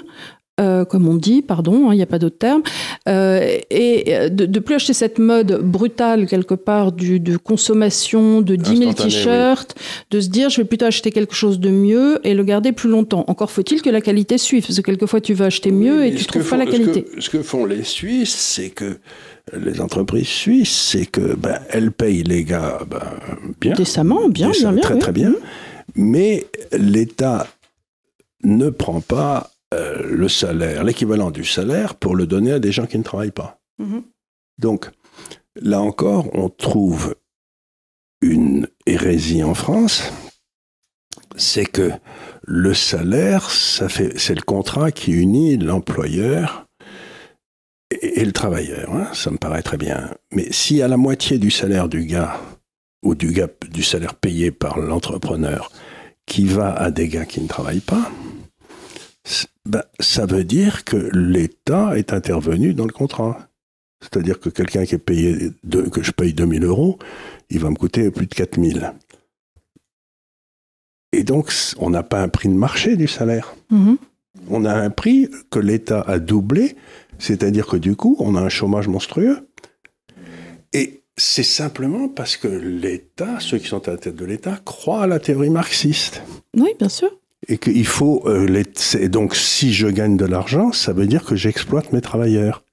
euh, comme on dit, pardon, hein, il n'y a pas d'autre terme, et de ne plus acheter cette mode brutale quelque part du, de consommation de 10 000 t-shirts, de se dire je vais plutôt acheter quelque chose de mieux et le garder plus longtemps. Encore faut-il que la qualité suive, parce que quelquefois tu veux acheter mieux et tu ne trouves pas la qualité. Ce que, font les Suisses, c'est que les entreprises suisses, c'est que ben, elles payent les gars ben, bien. Décemment, bien, bien, bien. Très, très bien. Mais l'État ne prend pas euh, le salaire, l'équivalent du salaire, pour le donner à des gens qui ne travaillent pas. Mhm. Donc, là encore, on trouve une hérésie en France, c'est que le salaire, ça fait, c'est le contrat qui unit l'employeur et, le travailleur, hein, ça me paraît très bien. Mais si à la moitié du salaire du gars, ou du gars du salaire payé par l'entrepreneur, qui va à des gars qui ne travaillent pas, ben, ça veut dire que l'État est intervenu dans le contrat. C'est-à-dire que quelqu'un qui est payé, que je paye 2000 euros, il va me coûter plus de 4000. Et donc, on n'a pas un prix de marché du salaire. Mm-hmm. On a un prix que l'État a doublé c'est-à-dire que du coup, on a un chômage monstrueux. Et c'est simplement parce que l'État, ceux qui sont à la tête de l'État, croient à la théorie marxiste. Oui, bien sûr. Et qu'il faut. Euh, donc, si je gagne de l'argent, ça veut dire que j'exploite mes travailleurs.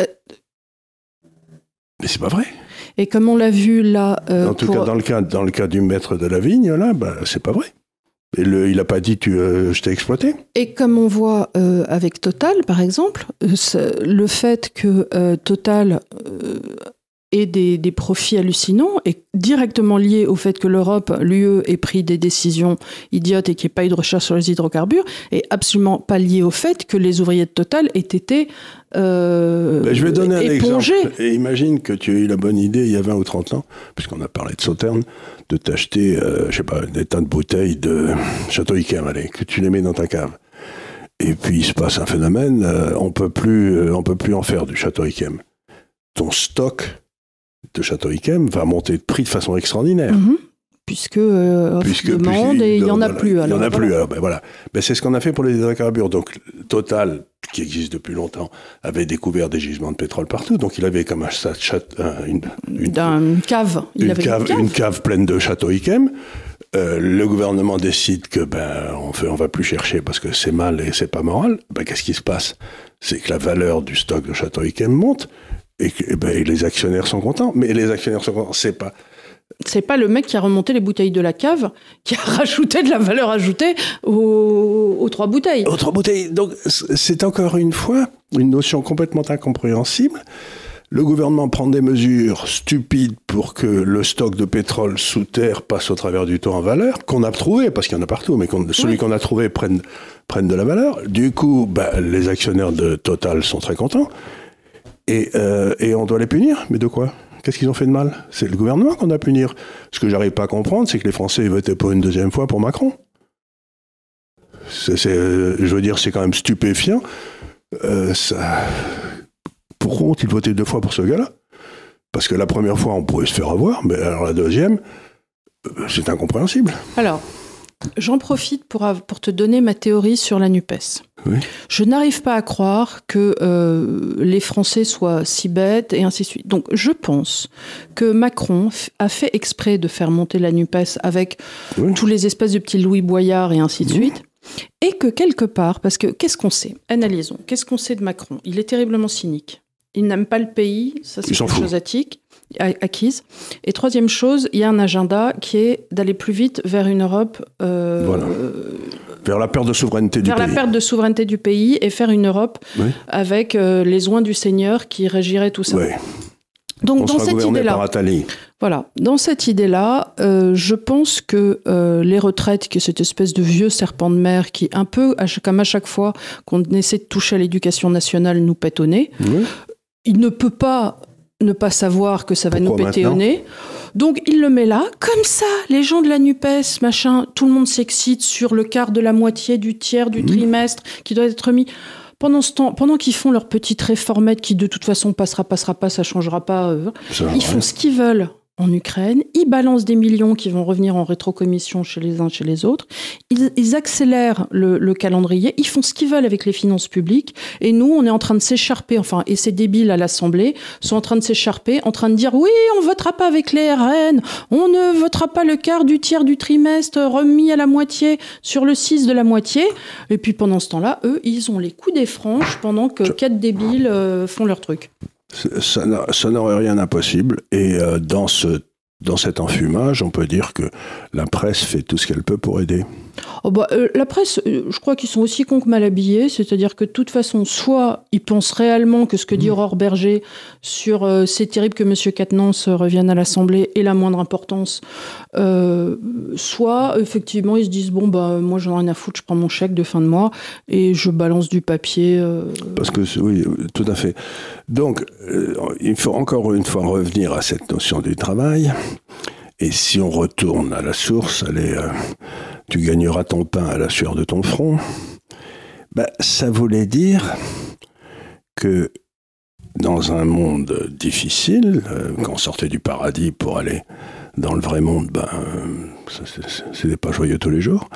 Euh... Mais c'est pas vrai. Et comme on l'a vu là. Euh, en tout cas, dans le cas, dans le cas du maître de la vigne, là, bah, c'est pas vrai. Et il n'a pas dit tu, euh, je t'ai exploité Et comme on voit avec Total, par exemple, le fait que Total ait des, des, profits hallucinants est directement lié au fait que l'Europe, l'UE, ait pris des décisions idiotes et qu'il n'y ait pas eu de recherche sur les hydrocarbures, et absolument pas lié au fait que les ouvriers de Total aient été ben, je vais donner un exemple. Et imagine que tu as eu la bonne idée il y a 20 ou 30 ans, puisqu'on a parlé de Sauterne, de t'acheter, euh, je sais pas, des tas de bouteilles de Château Yquem, allez, que tu les mets dans ta cave. Et puis il se passe un phénomène, euh, on peut plus, euh, on peut plus en faire du château Yquem. Ton stock de château Yquem va monter de prix de façon extraordinaire. Mhm. Puisque, euh, Puisque- demande et il n'y en a voilà, plus. Il n'y en a voilà. plus. alors, ben voilà. Ben, c'est ce qu'on a fait pour les hydrocarbures. Donc, Total, qui existe depuis longtemps, avait découvert des gisements de pétrole partout. Donc, il avait comme un une, une- cave. Il une avait cave, une cave pleine de châteaux Yquem. Euh, le gouvernement décide que ben on fait, on va plus chercher parce que c'est mal et c'est pas moral. Ben qu'est-ce qui se passe? C'est que la valeur du stock de château Yquem monte et que eh ben, et les actionnaires sont contents. Mais les actionnaires sont contents. C'est pas C'est pas le mec qui a remonté les bouteilles de la cave qui a rajouté de la valeur ajoutée aux, aux trois bouteilles. Autre bouteille. Donc, c- c'est encore une fois une notion complètement incompréhensible. Le gouvernement prend des mesures stupides pour que le stock de pétrole sous terre passe au travers du temps en valeur, qu'on a trouvé, parce qu'il y en a partout, mais celui Oui. qu'on a trouvé prenne, prenne de la valeur. Du coup, bah, les actionnaires de Total sont très contents. Et, euh, et on doit les punir. Mais de quoi? Qu'est-ce qu'ils ont fait de mal? C'est le gouvernement qu'on doit punir. Ce que j'arrive pas à comprendre, c'est que les Français votaient pour une deuxième fois pour Macron. Euh, je veux dire, c'est quand même stupéfiant. Euh. Pourquoi ont-ils voté deux fois pour ce gars-là? Parce que la première fois, on pouvait se faire avoir, mais alors la deuxième, c'est incompréhensible. Alors, j'en profite pour, te donner ma théorie sur la NUPES. Oui. Je n'arrive pas à croire que euh, les Français soient si bêtes et ainsi de suite. Donc, je pense que Macron a fait exprès de faire monter la NUPES avec Oui. tous les espèces de petits Louis Boyard et ainsi de Oui. suite. Et que quelque part, parce que qu'est-ce qu'on sait? Analysons. Qu'est-ce qu'on sait de Macron? Il est terriblement cynique. Il n'aime pas le pays, ça c'est quelque chose attique- acquise. Et troisième chose, il y a un agenda qui est d'aller plus vite vers une Europe euh, Voilà. euh, Vers la perte de souveraineté du vers la pays. perte de souveraineté du pays et faire une Europe Oui. avec euh, les oins du Seigneur qui régirait tout ça. Oui. Donc On dans sera cette idée-là, voilà, dans cette idée-là, euh, je pense que euh, les retraites, qui est cette espèce de vieux serpent de mer qui, un peu comme à chaque fois qu'on essaie de toucher à l'éducation nationale, nous pète au nez, il ne peut pas ne pas savoir que ça va Pourquoi nous péter au nez. Donc il le met là, comme ça, les gens de la NUPES, machin, tout le monde s'excite sur le quart de la moitié du tiers du Mhm. trimestre qui doit être mis. Pendant ce temps, pendant qu'ils font leur petite réformette qui de toute façon passera, passera pas, ça changera pas, euh, ils font ce qu'ils veulent en Ukraine, ils balancent des millions qui vont revenir en rétrocommission chez les uns, chez les autres, ils, ils accélèrent le, le calendrier, ils font ce qu'ils veulent avec les finances publiques, et nous, on est en train de s'écharper, enfin, et ces débiles à l'Assemblée sont en train de s'écharper, en train de dire oui, on votera pas avec les RN, on ne votera pas le quart du tiers du trimestre remis à la moitié sur le 6 de la moitié, et puis pendant ce temps-là, eux, ils ont les coups des franges pendant que Je- quatre débiles euh, font leur truc. Ça n'a- ça n'aurait rien d'impossible. Et euh, dans, ce, dans cet enfumage, on peut dire que la presse fait tout ce qu'elle peut pour aider. Oh bah, euh, la presse, euh, je crois qu'ils sont aussi cons que mal habillés, c'est-à-dire que de toute façon, soit ils pensent réellement que ce que dit Mmh. Aurore Berger sur euh, c'est terrible que M. Quatennens revienne à l'Assemblée est la moindre importance, soit effectivement ils se disent bon bah moi j'en ai rien à foutre, je prends mon chèque de fin de mois et je balance du papier. Parce que, oui, tout à fait. Donc, il faut encore une fois revenir à cette notion du travail. Et si on retourne à la source, allez, euh, tu gagneras ton pain à la sueur de ton front, ben, ça voulait dire que dans un monde difficile, euh, quand on sortait du paradis pour aller dans le vrai monde, ben, euh, c'était pas joyeux tous les jours.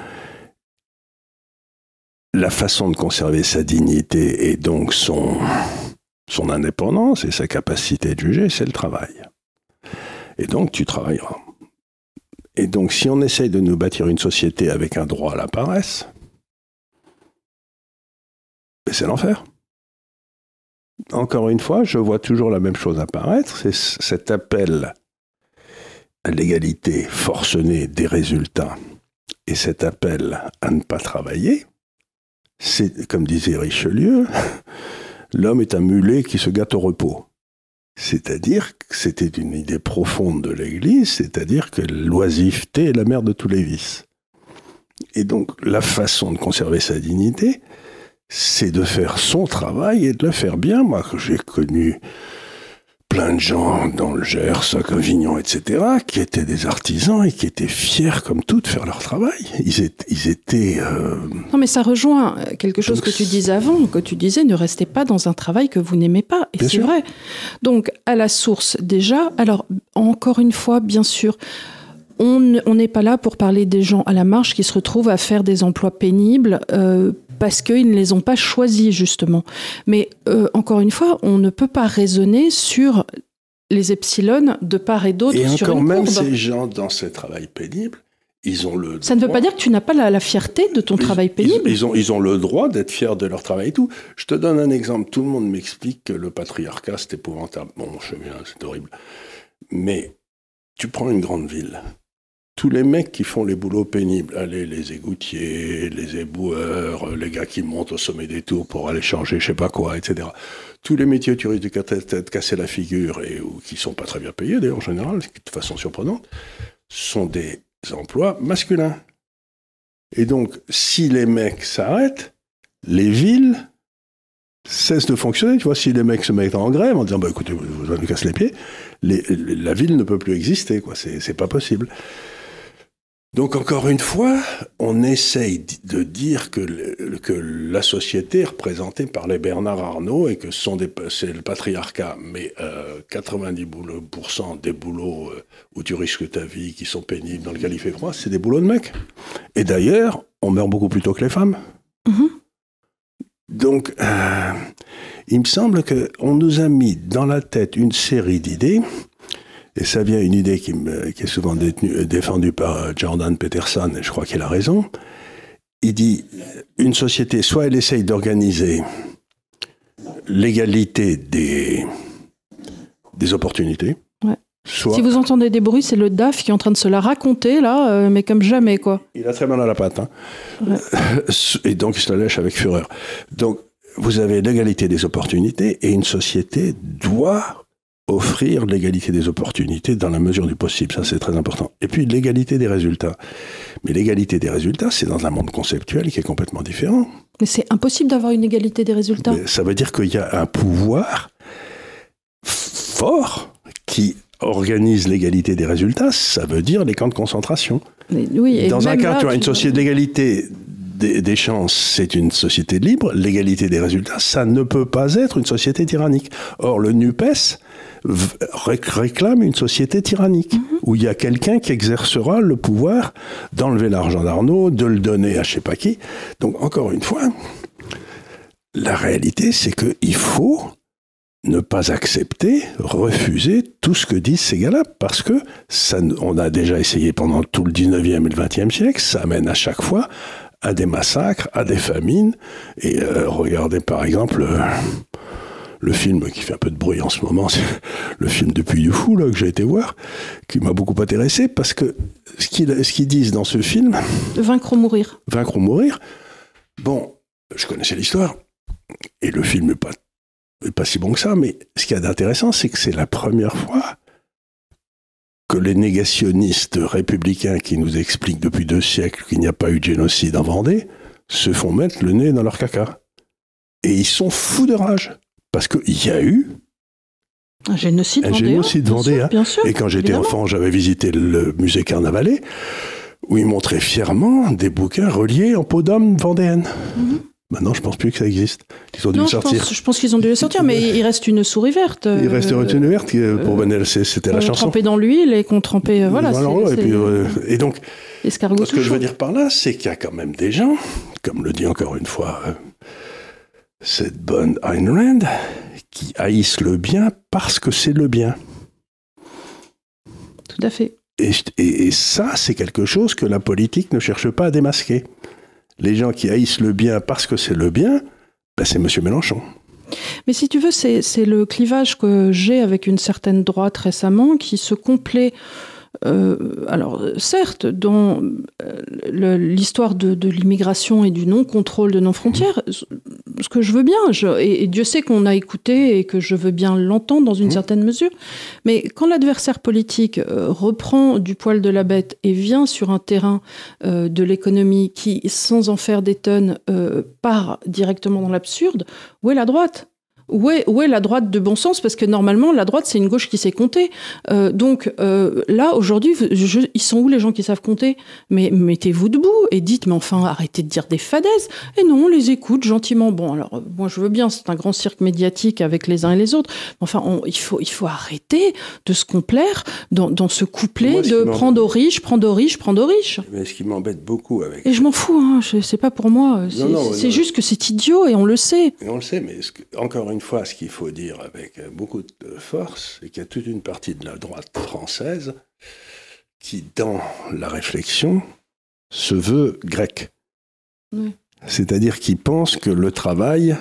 La façon de conserver sa dignité et donc son, son indépendance et sa capacité de juger, c'est le travail. Et donc tu travailleras. Et donc si on essaye de nous bâtir une société avec un droit à la paresse, ben, c'est l'enfer. Encore une fois, je vois toujours la même chose apparaître, c'est cet appel à l'égalité forcenée des résultats et cet appel à ne pas travailler, c'est, comme disait Richelieu, l'homme est un mulet qui se gâte au repos. C'est-à-dire que c'était une idée profonde de l'Église, c'est-à-dire que l'oisiveté est la mère de tous les vices. Et donc la façon de conserver sa dignité, c'est de faire son travail et de le faire bien. Moi, que j'ai connu plein de gens dans le Gers, à Covignon, etc., qui étaient des artisans et qui étaient fiers comme tout de faire leur travail. Ils étaient... Ils étaient euh, Non, mais ça rejoint quelque chose que tu disais avant, que tu disais, ne restez pas dans un travail que vous n'aimez pas. Et c'est vrai. Donc, à la source, déjà, alors, encore une fois, bien sûr, on n'est pas là pour parler des gens à la marge qui se retrouvent à faire des emplois pénibles euh, parce qu'ils ne les ont pas choisis, justement. Mais euh, encore une fois, on ne peut pas raisonner sur les epsilon de part et d'autre. Et sur encore même ces gens dans ce travail pénible, ils ont le Ça ne veut pas dire que tu n'as pas la, fierté de ton travail pénible. Ils, ont, ils ont le droit d'être fiers de leur travail et tout. Je te donne un exemple. Tout le monde m'explique que le patriarcat, c'est épouvantable. Bon, je bien, c'est horrible. Mais tu prends une grande ville tous les mecs qui font les boulots pénibles, allez, les égoutiers, les éboueurs, les gars qui montent au sommet des tours pour aller changer je sais pas quoi, etc. Tous les métiers où tu risques de casser la figure et ou qui sont pas très bien payés d'ailleurs en général, de façon surprenante, sont des emplois masculins. Et donc, si les mecs s'arrêtent, les villes cessent de fonctionner. Tu vois, si les mecs se mettent en grève en disant, bah écoutez, vous allez nous casser les pieds, la ville ne peut plus exister, quoi. C'est pas possible. Donc encore une fois, on essaye de dire que, que la société est représentée par les Bernard Arnault et que c'est le patriarcat. Mais 90% euh, des boulots euh, où tu risques ta vie, qui sont pénibles, dans lequel il fait froid, c'est des boulots de mecs. Et d'ailleurs, on meurt beaucoup plus tôt que les femmes. Mm-hmm. Donc, euh, il me semble qu'on nous a mis dans la tête une série d'idées et ça vient une idée qui, est souvent défendue par euh, Jordan Peterson, et je crois qu'il a raison. Il dit, une société, soit elle essaye d'organiser l'égalité des, des opportunités. Si vous entendez des bruits, c'est le DAF qui est en train de se la raconter, là, euh, mais comme jamais, quoi. Il a très mal à la patte. Hein. Et donc, il se la lèche avec fureur. Donc, vous avez l'égalité des opportunités et une société doit offrir l'égalité des opportunités dans la mesure du possible. Ça, c'est très important. Et puis, l'égalité des résultats. Mais l'égalité des résultats, c'est dans un monde conceptuel qui est complètement différent. Mais c'est impossible d'avoir une égalité des résultats. ça veut dire qu'il y a un pouvoir fort qui organise l'égalité des résultats. Ça veut dire les camps de concentration. oui, dans un cas, tu as une société d'égalité des, chances, c'est une société libre. L'égalité des résultats, ça ne peut pas être une société tyrannique. Or, le NUPES réclame une société tyrannique, mhm. où il y a quelqu'un qui exercera le pouvoir d'enlever l'argent d'Arnaud, de le donner à je sais pas qui. Donc, encore une fois, la réalité, c'est qu'il faut ne pas accepter, refuser tout ce que disent ces gars-là, parce que ça, on a déjà essayé pendant tout le 19e et le 20e siècle, ça amène à chaque fois à des massacres, à des famines, et euh, regardez par exemple... Euh, le film qui fait un peu de bruit en ce moment, c'est le film Depuis du Fou, là, que j'ai été voir, qui m'a beaucoup intéressé, parce que ce qu'ils disent dans ce film... Vaincre ou mourir. Vaincre ou mourir. Bon, je connaissais l'histoire, et le film n'est pas, pas si bon que ça, mais ce qu'il y a d'intéressant, c'est que c'est la première fois que les négationnistes républicains qui nous expliquent depuis deux siècles qu'il n'y a pas eu de génocide en Vendée se font mettre le nez dans leur caca. Et ils sont fous de rage. Parce qu'il y a eu un génocide, un génocide vendéen. et quand j'étais enfant, j'avais visité le musée Carnavalet, où ils montraient fièrement des bouquins reliés en peau d'homme vendéenne. Mhm. Maintenant, je pense plus que ça existe. Ils ont dû sortir. je pense qu'ils ont dû le sortir, mais il reste une souris verte. Il reste une souris verte pour euh, c'était la chanson. Trempée dans l'huile et qu'on trempait, euh, voilà. et, puis, euh, et, donc, ce que je veux dire par là, c'est qu'il y a quand même des gens, comme le dit encore une fois cette bonne Ayn Rand, qui haïssent le bien parce que c'est le bien. Tout à fait. Et, ça, c'est quelque chose que la politique ne cherche pas à démasquer. Les gens qui haïssent le bien parce que c'est le bien, ben c'est M. Mélenchon. Mais si tu veux, c'est le clivage que j'ai avec une certaine droite récemment qui se complaît euh, alors, certes, dans euh, l'histoire de, l'immigration et du non-contrôle de nos frontières, ce que je veux bien, et, Dieu sait qu'on a écouté et que je veux bien l'entendre dans une mmh. certaine mesure, mais quand l'adversaire politique euh, reprend du poil de la bête et vient sur un terrain de l'économie qui, sans en faire des tonnes, part directement dans l'absurde, où est la droite? Où est, où est la droite de bon sens? Parce que normalement, la droite, c'est une gauche qui sait compter. Euh, donc euh, là, aujourd'hui, ils sont où les gens qui savent compter? Mais mettez-vous debout et dites, mais enfin, arrêtez de dire des fadaises. Et non, on les écoute gentiment. Bon, alors, euh, moi, je veux bien, c'est un grand cirque médiatique avec les uns et les autres. Enfin, on- il, faut, il faut arrêter de se complaire dans, dans ce couplet Moi, ce de prendre aux riches, prendre aux riches, prendre aux riches. Mais ce qui m'embête beaucoup avec. Et je m'en fous, hein, c'est pas pour moi. C'est juste que c'est idiot et on le sait. Et on le sait, mais que- encore une fois, ce qu'il faut dire avec euh, beaucoup de force, c'est qu'il y a toute une partie de la droite française qui, dans la réflexion, se veut grecque. Oui. C'est-à-dire qui pense que le travail,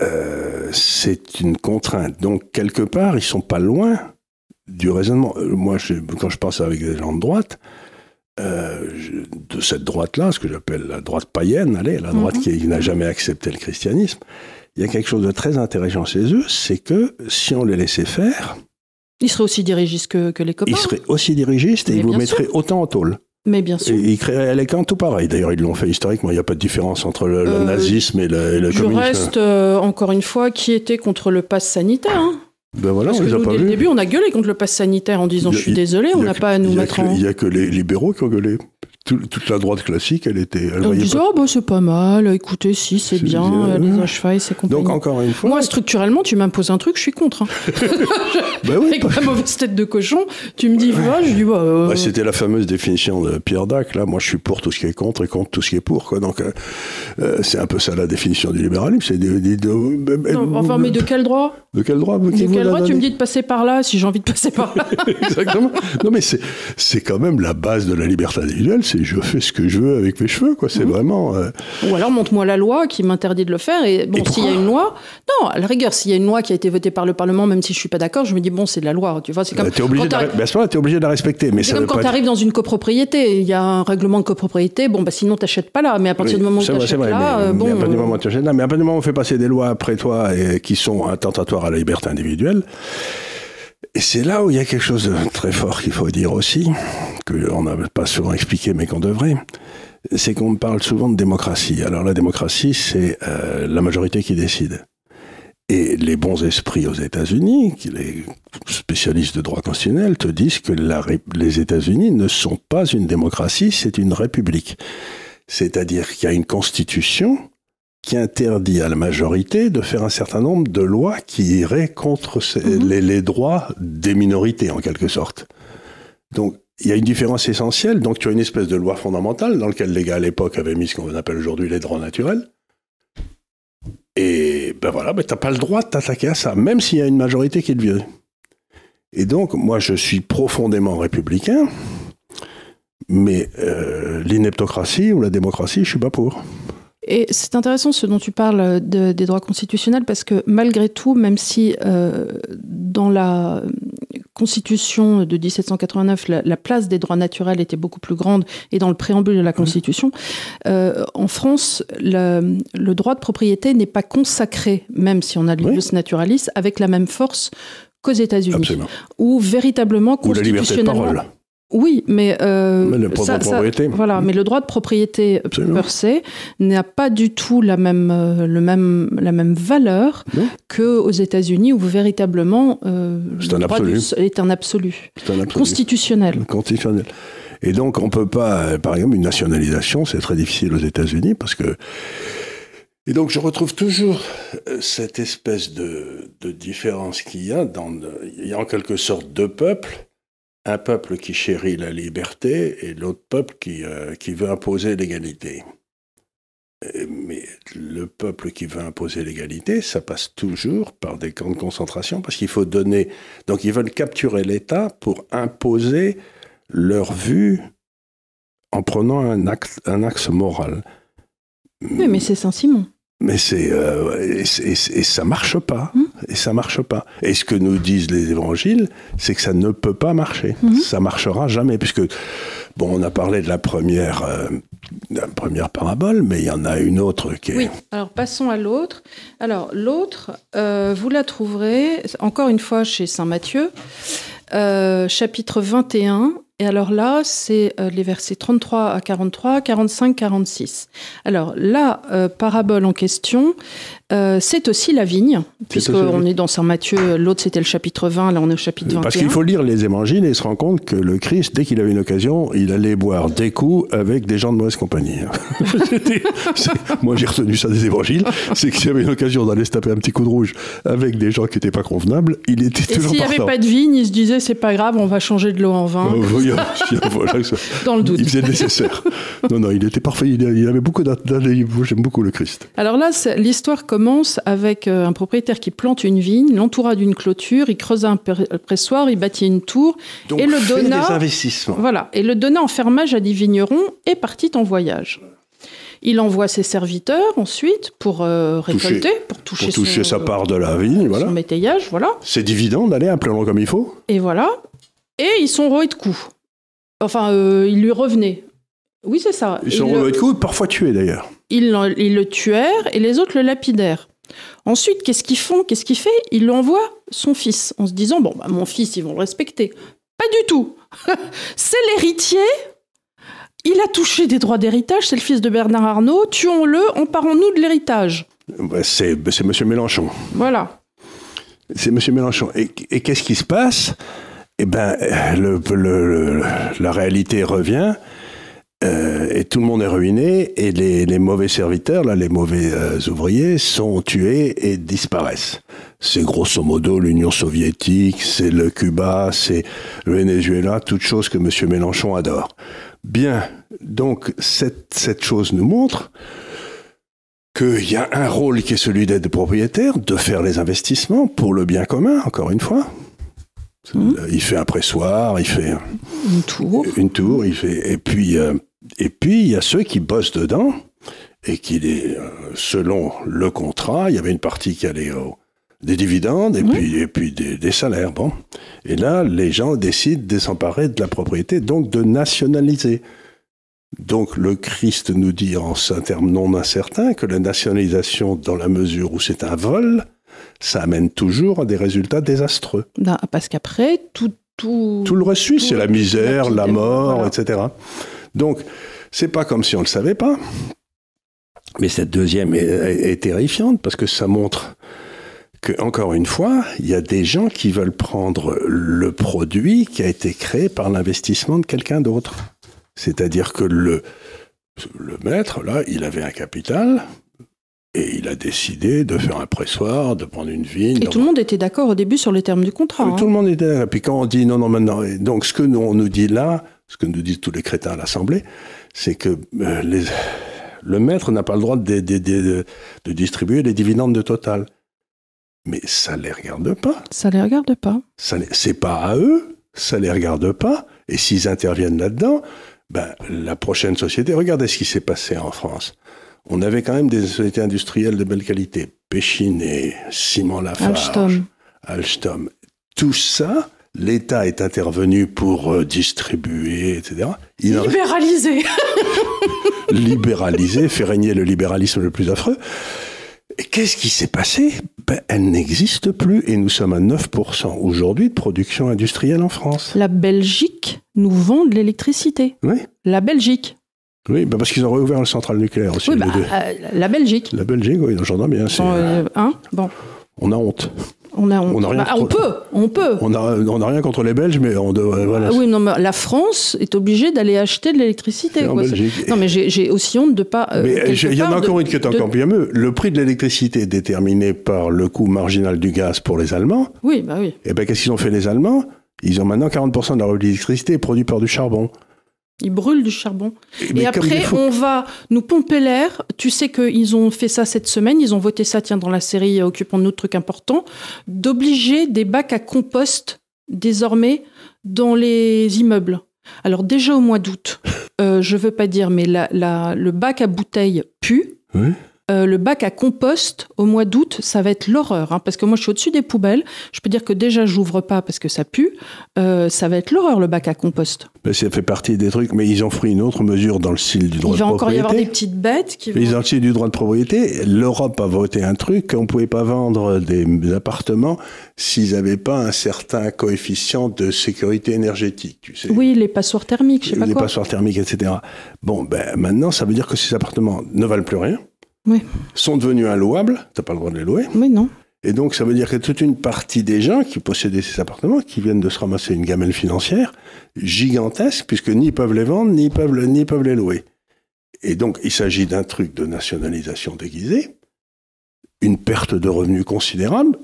euh, c'est une contrainte. Donc, quelque part, ils sont pas loin du raisonnement. Euh, Moi, je- quand je pense avec des gens de droite, euh, je- de cette droite-là, ce que j'appelle la droite païenne, allez, la droite Mhm. qui n'a jamais accepté le christianisme, il y a quelque chose de très intéressant chez eux, c'est que si on les laissait faire, Ils seraient aussi dirigistes que, que les copains. ils seraient aussi dirigistes et Mais ils vous mettraient autant en tôle. Mais bien sûr. Et ils créeraient les camps tout pareil. D'ailleurs, ils l'ont fait historiquement. Il n'y a pas de différence entre le, le Euh, nazisme et le, et le Je communisme. reste euh, encore une fois qui était contre le pass sanitaire. hein. Ben voilà, Parce on que les a nous, pas dès le début, on a gueulé contre le pass sanitaire en disant a- je suis désolé, on n'a pas à nous mettre que- en. Il n'y a que les libéraux qui ont gueulé. Tout- toute la droite classique, elle était. Elle On voyait disait, pas- oh, bah, c'est pas mal, écoutez, si, c'est bien, bien, euh, les. Rochefeuille, c'est compagnie. Donc, encore une fois. Moi, structurellement, tu m'imposes un truc, je suis contre. hein. ben oui, Avec ma mauvaise tête de cochon, tu me dis, va, je dis, bah. euh, Ouais, C'était la fameuse définition de Pierre Dac. Là, moi, je suis pour tout ce qui est contre et contre tout ce qui est pour. Quoi. Donc, euh, euh, c'est un peu ça la définition du libéralisme. C'est non, enfin, mais de quel droit? De quel droit De quel droit tu me dis de passer par là si j'ai envie de passer par là? Exactement. Non, mais c'est c'est quand même la base de la liberté individuelle. C'est je fais ce que je veux avec mes cheveux. Quoi. Mhm. C'est vraiment. euh, Ou alors montre-moi la loi qui m'interdit de le faire. Et bon, s'il y a une loi, non, à la rigueur, s'il y a une loi qui a été votée par le Parlement, même si je suis pas d'accord, je me dis bon, c'est de la loi. Tu vois, c'est comme t'es obligé, quand de la, t'arrives- ben, à ce moment-là, t'es obligé de la respecter. Mais c'est comme quand tu arrives dans une copropriété, il y a un règlement de copropriété, bon, bah sinon t'achètes pas là. Mais à partir Oui, du moment où t'achètes là, mais, euh, bon. mais à partir du euh, moment où là, mais à partir du moment où on fait passer des lois après toi et qui sont attentatoires à la liberté individuelle, et c'est là où il y a quelque chose de très fort qu'il faut dire aussi, qu'on n'a pas souvent expliqué mais qu'on devrait, c'est qu'on parle souvent de démocratie. Alors la démocratie, c'est euh, la majorité qui décide. Et les bons esprits aux États-Unis, les spécialistes de droit constitutionnel, te disent que les États-Unis ne sont pas une démocratie, c'est une république. C'est-à-dire qu'il y a une constitution qui interdit à la majorité de faire un certain nombre de lois qui iraient contre ces- Mhm. les, les droits des minorités, en quelque sorte. Donc, il y a une différence essentielle. Donc, tu as une espèce de loi fondamentale dans laquelle les gars à l'époque avaient mis ce qu'on appelle aujourd'hui les droits naturels. Et ben voilà, ben t'as pas le droit de t'attaquer à ça, même s'il y a une majorité qui le veut. Et donc, moi, je suis profondément républicain, mais euh, l'ineptocratie ou la démocratie, je suis pas pour. Et c'est intéressant ce dont tu parles de- des droits constitutionnels parce que malgré tout, même si euh, dans la Constitution de 1789, la, la place des droits naturels était beaucoup plus grande et dans le préambule de la Constitution, euh, en France, le, le droit de propriété n'est pas consacré, même si on a Oui. le naturaliste, avec la même force qu'aux États-Unis, où véritablement constitutionnellement. Oui, mais, euh, Mais le droit de propriété. voilà, mais le droit de propriété Absolument. per se n'a pas du tout la même, euh, le même, la même valeur qu'aux États-Unis, où véritablement euh, C'est le un droit du- est un absolu un absolu. constitutionnel. constitutionnel. Et donc, on peut pas, euh, par exemple, une nationalisation, c'est très difficile aux États-Unis parce que. Et donc, je retrouve toujours cette espèce de, de différence qu'il y a dans. Il y a en quelque sorte deux peuples. Un peuple qui chérit la liberté et l'autre peuple qui, euh, veut imposer l'égalité. Mais le peuple qui veut imposer l'égalité, ça passe toujours par des camps de concentration parce qu'il faut donner. Donc, ils veulent capturer l'État pour imposer leur vue en prenant un axe, moral. Mais c'est Saint-Simon. Mais c'est euh, et, c'est- et ça marche pas. Hmm. Et ça marche pas. Et ce que nous disent les évangiles, c'est que ça ne peut pas marcher. Mhm. Ça marchera jamais, puisque bon, on a parlé de la première, euh, de la première parabole, mais il y en a une autre qui est. Oui, alors passons à l'autre. Alors l'autre, euh, vous la trouverez encore une fois chez Saint Matthieu, chapitre 21, Et alors là, c'est euh, les versets 33 à 43, 45, 46. Alors la euh, parabole en question, euh, c'est aussi la vigne, puisqu'on est dans Saint Matthieu, l'autre c'était le chapitre 20, là on est au chapitre 21. Parce qu'il faut lire les évangiles et se rendre compte que le Christ, dès qu'il avait une occasion, il allait boire des coups avec des gens de mauvaise compagnie. moi j'ai retenu ça des évangiles, c'est qu'il avait une occasion d'aller se taper un petit coup de rouge avec des gens qui n'étaient pas convenables, il était et toujours s'il n'y avait pas de vigne, il se disait c'est pas grave, on va changer de l'eau en vin. Dans le doute. Il faisait le nécessaire. non, non, il était parfait, il avait beaucoup j'aime beaucoup le Christ. Alors là, l'histoire comme commence avec euh, un propriétaire qui plante une vigne, l'entoura d'une clôture, il creusa un pressoir, il bâtit une tour et le donna. Des investissements. Voilà, et le donna en fermage à des vignerons et partit en voyage. Il envoie ses serviteurs ensuite pour euh, récolter, pour toucher, pour toucher sa part de la vigne, voilà. Son métayage, voilà. C'est dividende d'aller un plan comme il faut. Et voilà. Et ils sont roués de coups. Enfin, euh, ils lui revenaient. Oui, c'est ça. Ils sont roués de coups, parfois tués d'ailleurs ils, le tuèrent et les autres le lapidèrent. Ensuite, qu'est-ce qu'ils font? Qu'est-ce qu'il fait Il envoie son fils en se disant bon, bah, mon fils, ils vont le respecter. Pas du tout. c'est l'héritier. Il a touché des droits d'héritage. C'est le fils de Bernard Arnault. Tuons-le. Emparons-nous de l'héritage. Bah, c'est Monsieur Mélenchon. Voilà. C'est Monsieur Mélenchon. Et, qu'est-ce qui se passe? Eh ben, la réalité revient. Euh, et tout le monde est ruiné et les, mauvais serviteurs, là, les mauvais euh, ouvriers sont tués et disparaissent. C'est grosso modo l'Union soviétique, c'est le Cuba, c'est le Venezuela, toutes choses que M. Mélenchon adore. Bien, donc cette, cette chose nous montre qu'il y a un rôle qui est celui d'être propriétaire, de faire les investissements pour le bien commun, encore une fois. Mmh. Il fait un pressoir, il fait une tour, une tour, il fait et puis euh, et puis, il y a ceux qui bossent dedans et qui, euh, selon le contrat, il y avait une partie qui allait au, des dividendes et puis, et puis des, salaires. Bon. Et là, les gens décident de s'emparer de la propriété, donc de nationaliser. Donc le Christ nous dit en un terme non incertain que la nationalisation, dans la mesure où c'est un vol, ça amène toujours à des résultats désastreux. Ben, parce qu'après, tout, tout, tout le reste suit, c'est la misère, la, mort, etc. Donc, c'est pas comme si on le savait pas. Mais cette deuxième est, terrifiante parce que ça montre que, encore une fois, il y a des gens qui veulent prendre le produit qui a été créé par l'investissement de quelqu'un d'autre. C'est-à-dire que le, le maître, là, il avait un capital, et il a décidé de faire un pressoir, de prendre une vigne. Et tout le monde était d'accord au début sur les termes du contrat. Tout hein. le monde était d'accord. Puis quand on dit non, non, maintenant. Donc ce que nous, on nous dit là, ce que nous disent tous les crétins à l'Assemblée, c'est que euh, le maître n'a pas le droit de, de, distribuer les dividendes de Total. Mais ça ne les regarde pas. Ça ne les regarde pas. C'est pas à eux, ça ne les regarde pas. Et s'ils interviennent là-dedans, ben, la prochaine société, regardez ce qui s'est passé en France. On avait quand même des sociétés industrielles de belle qualité. Péchinet, Simon Lafarge, Alstom. Alstom. Tout ça, l'État est intervenu pour euh, distribuer, etc. Libéraliser Libéraliser, faire régner le libéralisme le plus affreux. Et qu'est-ce qui s'est passé? Ben, Elle n'existe plus et nous sommes à 9% aujourd'hui de production industrielle en France. La Belgique nous vend de l'électricité. Oui. La Belgique. Oui, ben, parce qu'ils ont réouvert le centrale nucléaire aussi. Oui, bah, euh, la Belgique. La Belgique, oui, j'entends bien. Euh, hein? Bon. On a honte. On, a, on, bah, on, peut, on peut. On n'a rien contre les Belges, mais on doit. Voilà. Ah oui, non, mais la France est obligée d'aller acheter de l'électricité. Non, mais j'ai aussi honte de pas. Euh, mais il y en a encore une qui est encore bien mieux. Le prix de l'électricité est déterminé par le coût marginal du gaz pour les Allemands. Oui, bah oui. Et eh bien, qu'est-ce qu'ils ont fait les Allemands? Ils ont maintenant 40% de leur électricité produit par du charbon. Ils brûlent du charbon. Et, après, on va nous pomper l'air. Tu sais qu'ils ont fait ça cette semaine. Ils ont voté ça, tiens, dans la série euh, Occupons de truc important, d'obliger des bacs à compost désormais dans les immeubles. Alors déjà au mois d'août, euh, je veux pas dire, mais la, le bac à bouteilles pue. Euh, le bac à compost au mois d'août, ça va être l'horreur. hein, parce que moi, je suis au-dessus des poubelles. Je peux dire que déjà, j'ouvre pas parce que ça pue. Euh, ça va être l'horreur, le bac à compost. Ben, ça fait partie des trucs, mais ils ont pris une autre mesure dans le style du droit Il va de encore y propriété. avoir des petites bêtes qui vont... Mais dans le style du droit de propriété, l'Europe a voté un truc qu'on ne pouvait pas vendre des appartements s'ils n'avaient pas un certain coefficient de sécurité énergétique. Tu sais. Oui, les passoires thermiques, je sais pas les quoi. passoires thermiques, etc. Bon, ben maintenant, ça veut dire que ces appartements ne valent plus rien, Oui. sont devenus inlouables, t'as pas le droit de les louer, Oui, non. et donc ça veut dire que toute une partie des gens qui possédaient ces appartements, qui viennent de se ramasser une gamelle financière gigantesque, puisque ni ils peuvent les vendre, ni peuvent, le- ni peuvent les louer. Et donc, il s'agit d'un truc de nationalisation déguisée, une perte de revenus considérable.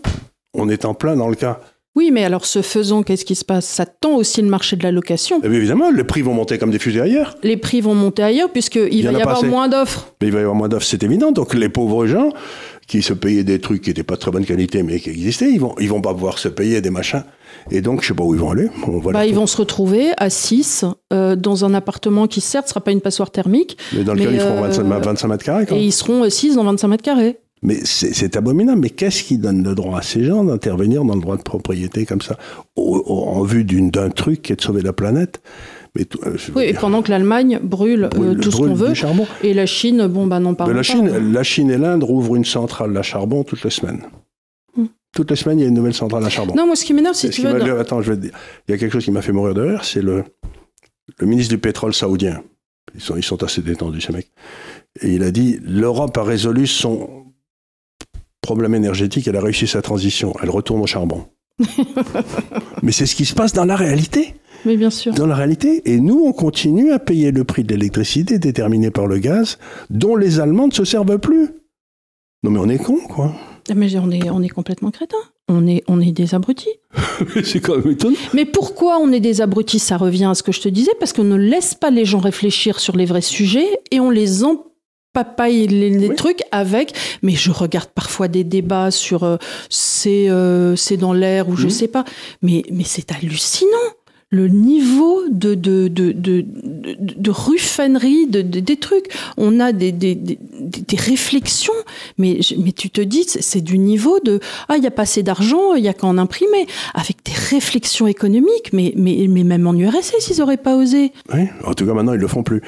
On est en plein dans le cas. Oui, mais alors, ce faisant, qu'est-ce qui se passe? Ça tend aussi le marché de la location. Eh bien, évidemment, les prix vont monter comme des fusées ailleurs. Les prix vont monter ailleurs puisqu'il va y a avoir assez. moins d'offres. Mais il va y avoir moins d'offres, c'est évident. Donc les pauvres gens qui se payaient des trucs qui n'étaient pas de très bonne qualité mais qui existaient, ils vont, ils vont pas pouvoir se payer des machins. Et donc, je sais pas où ils vont aller. On va Bah, ils vont se retrouver à 6 dans un appartement qui, certes, ne sera pas une passoire thermique, Mais dans lequel mais, ils feront euh, 25, 25 mètres carrés. et ils seront 6 dans 25 mètres carrés. Mais c'est abominable. Mais qu'est-ce qui donne le droit à ces gens d'intervenir dans le droit de propriété comme ça, au- au- en vue d'un truc qui est de sauver la planète Mais tout- euh, Oui, et dire, pendant que l'Allemagne brûle, euh, brûle- tout ce qu'on veut, charbon. et la Chine, bon, bah, n'en la, pas. Chine, la Chine et l'Inde rouvrent une centrale à charbon toutes les semaines. Hmm. Toutes les semaines, il y a une nouvelle centrale à charbon. Non, moi, ce qui m'énerve, si tu veux. dans- Attends, je vais te dire. Il y a quelque chose qui m'a fait mourir de rire, c'est le, le ministre du pétrole saoudien. Ils sont, ils sont assez détendus, ces mecs. Et il a dit l'Europe a résolu son problème énergétique, elle a réussi sa transition, elle retourne au charbon. Mais c'est ce qui se passe dans la réalité. Mais bien sûr. Dans la réalité. Et nous, on continue à payer le prix de l'électricité déterminé par le gaz, dont les Allemands ne se servent plus. Non mais on est con, quoi. Mais on est, on est complètement crétins. On est, on est des abrutis. c'est quand même étonnant. Mais pourquoi on est des abrutis? Ça revient à ce que je te disais, parce qu'on ne laisse pas les gens réfléchir sur les vrais sujets et on les empapaille les, les Oui. trucs avec. Mais je regarde parfois des débats sur euh, c'est euh, c'est dans l'air ou je Mhm. sais pas. Mais, mais c'est hallucinant le niveau de, de, de, de, de, de ruffianerie, de, de- des trucs. On a des, des, des, des réflexions, mais, mais tu te dis, c'est- du niveau de Ah, il n'y a pas assez d'argent, il n'y a qu'à en imprimer. Avec des réflexions économiques, mais, mais, mais même en URSS, ils n'auraient pas osé. Oui, en tout cas, maintenant, ils le font plus.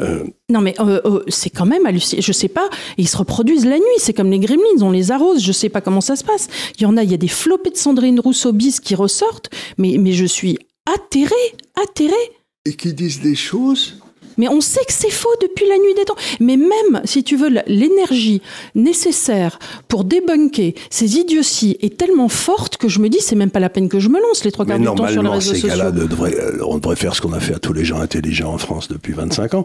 Euh, Non, mais euh, euh, c'est quand même hallucinant. Je sais pas, ils se reproduisent la nuit, c'est comme les gremlins, on les arrose, je sais pas comment ça se passe. Il y en a, il y a des flopées de Sandrine Rousseau bis qui ressortent, mais, mais je suis atterrée, atterrée. et qui disent des choses. Mais on sait que c'est faux depuis la nuit des temps. Mais même, si tu veux, l'énergie nécessaire pour débunker ces idioties est tellement forte que je me dis, c'est même pas la peine que je me lance les trois quarts du temps sur les réseaux ces sociaux. gars-là ne devraient, euh, on devrait faire ce qu'on a fait à tous les gens intelligents en France depuis 25 ans.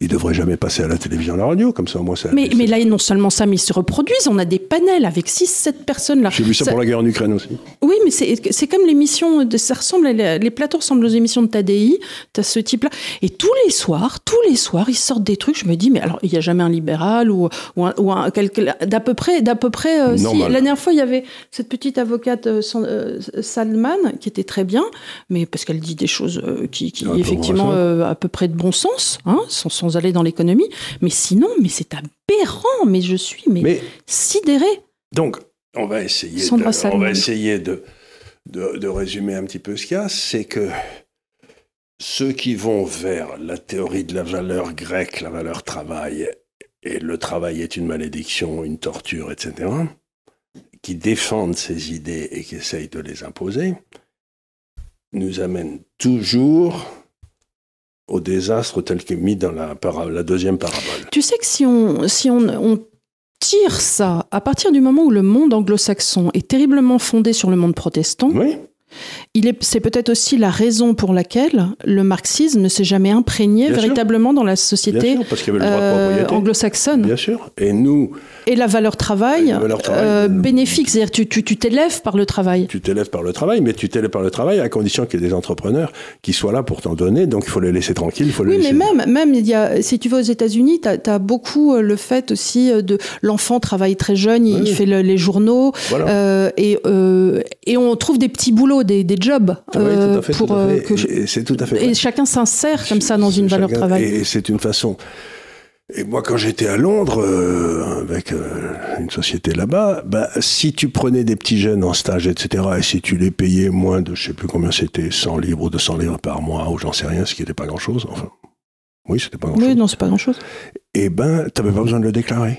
Ils devraient jamais passer à la télévision, à la radio, comme ça, moi, ça. Mais, mais là, non seulement ça, mais ils se reproduisent. On a des panels avec 6-7 personnes là. J'ai vu ça, Ça- pour la guerre en Ukraine aussi. Oui, mais c'est c'est comme l'émission, ça ressemble, à les plateaux ressemblent aux émissions de Tadei, t'as ce type-là. Et tous les soirs, tous les soirs, ils sortent des trucs, je me dis, mais alors, il n'y a jamais un libéral ou, ou un, ou un- d'à peu près, d'à peu près, euh, si, la dernière fois, il y avait cette petite avocate euh, euh, Salman, qui était très bien, mais parce qu'elle dit des choses euh, qui, peu effectivement, à peu près de bon sens, hein, sans, sans aller dans l'économie. Mais sinon, mais c'est aberrant, mais je suis, mais, Mais sidérée. donc, on va essayer, de, on va essayer de, de, de résumer un petit peu ce qu'il y a. C'est que ceux qui vont vers la théorie de la valeur grecque, la valeur travail, et le travail est une malédiction, une torture, etc., qui défendent ces idées et qui essayent de les imposer, nous amènent toujours au désastre tel que mis dans la, deuxième parabole. Tu sais que si on, si on, on tire ça à partir du moment où le monde anglo-saxon est terriblement fondé sur le monde protestant, Oui, c'est peut-être aussi la raison pour laquelle le marxisme ne s'est jamais imprégné Bien sûr. véritablement dans la société euh, anglo-saxonne. Bien sûr. Et nous, Et la valeur travail, Et la valeur travail, euh, euh, bénéfique, c'est-à-dire tu, tu, tu t'élèves par le travail. tu t'élèves par le travail, mais tu t'élèves par le travail à condition qu'il y ait des entrepreneurs qui soient là pour t'en donner. Donc il faut les laisser tranquilles. Il faut les Oui, mais même, même il y a, si tu vas aux États-Unis, tu as, beaucoup le fait aussi de l'enfant travaille très jeune, il, Oui. fait le- les journaux, Voilà. euh, et, et on trouve des petits boulots, des, des jobs euh, fait, pour euh, que je- c'est tout à fait et chacun s'insère comme ça dans une valeur Chacun- travail. Et c'est une façon. Et moi, quand j'étais à Londres, euh, avec euh, une société là-bas, bah, si tu prenais des petits jeunes en stage, etc., et si tu les payais moins de, je sais plus combien c'était, 100 livres ou 200 livres par mois, ou j'en sais rien, ce qui n'était pas grand-chose, enfin. Oui, c'était pas grand-chose. Oui, non, c'est pas grand-chose. Eh ben, t'avais pas besoin de le déclarer.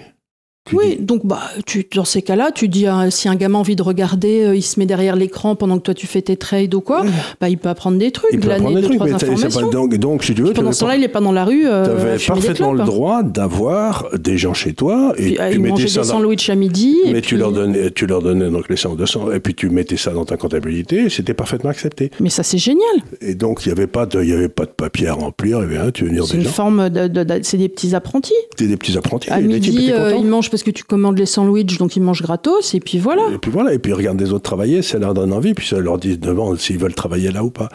Tu Oui, donc bah, tu, dans ces cas-là, tu dis hein, si un gamin a envie de regarder, euh, il se met derrière l'écran pendant que toi tu fais tes trades ou quoi, bah, il peut apprendre des trucs, il peut apprendre des trucs, mais c'est informations. pas, donc, donc, si tu veux, pendant ce temps-là, il est pas dans la rue. Euh, Tu avais parfaitement le droit d'avoir des gens chez toi et Puis, tu il mettais ça des sandwichs à midi. et mais tu puis- leur donnais, tu leur donnais donc les 100, 200 et puis tu mettais ça dans ta comptabilité, et c'était parfaitement accepté. Mais ça, c'est génial. Et donc il y avait pas de, il y avait pas de papier à remplir, avait rien, tu venir C'est des une gens, forme de, de- de- c'est des petits apprentis. t'es des petits apprentis, À et midi, euh, ils mangent parce que tu commandes les sandwichs, donc ils mangent gratos, et puis voilà. Et puis voilà, et puis ils regardent des autres travailler, ça leur donne envie, puis ça leur dit devant s'ils veulent travailler là ou pas.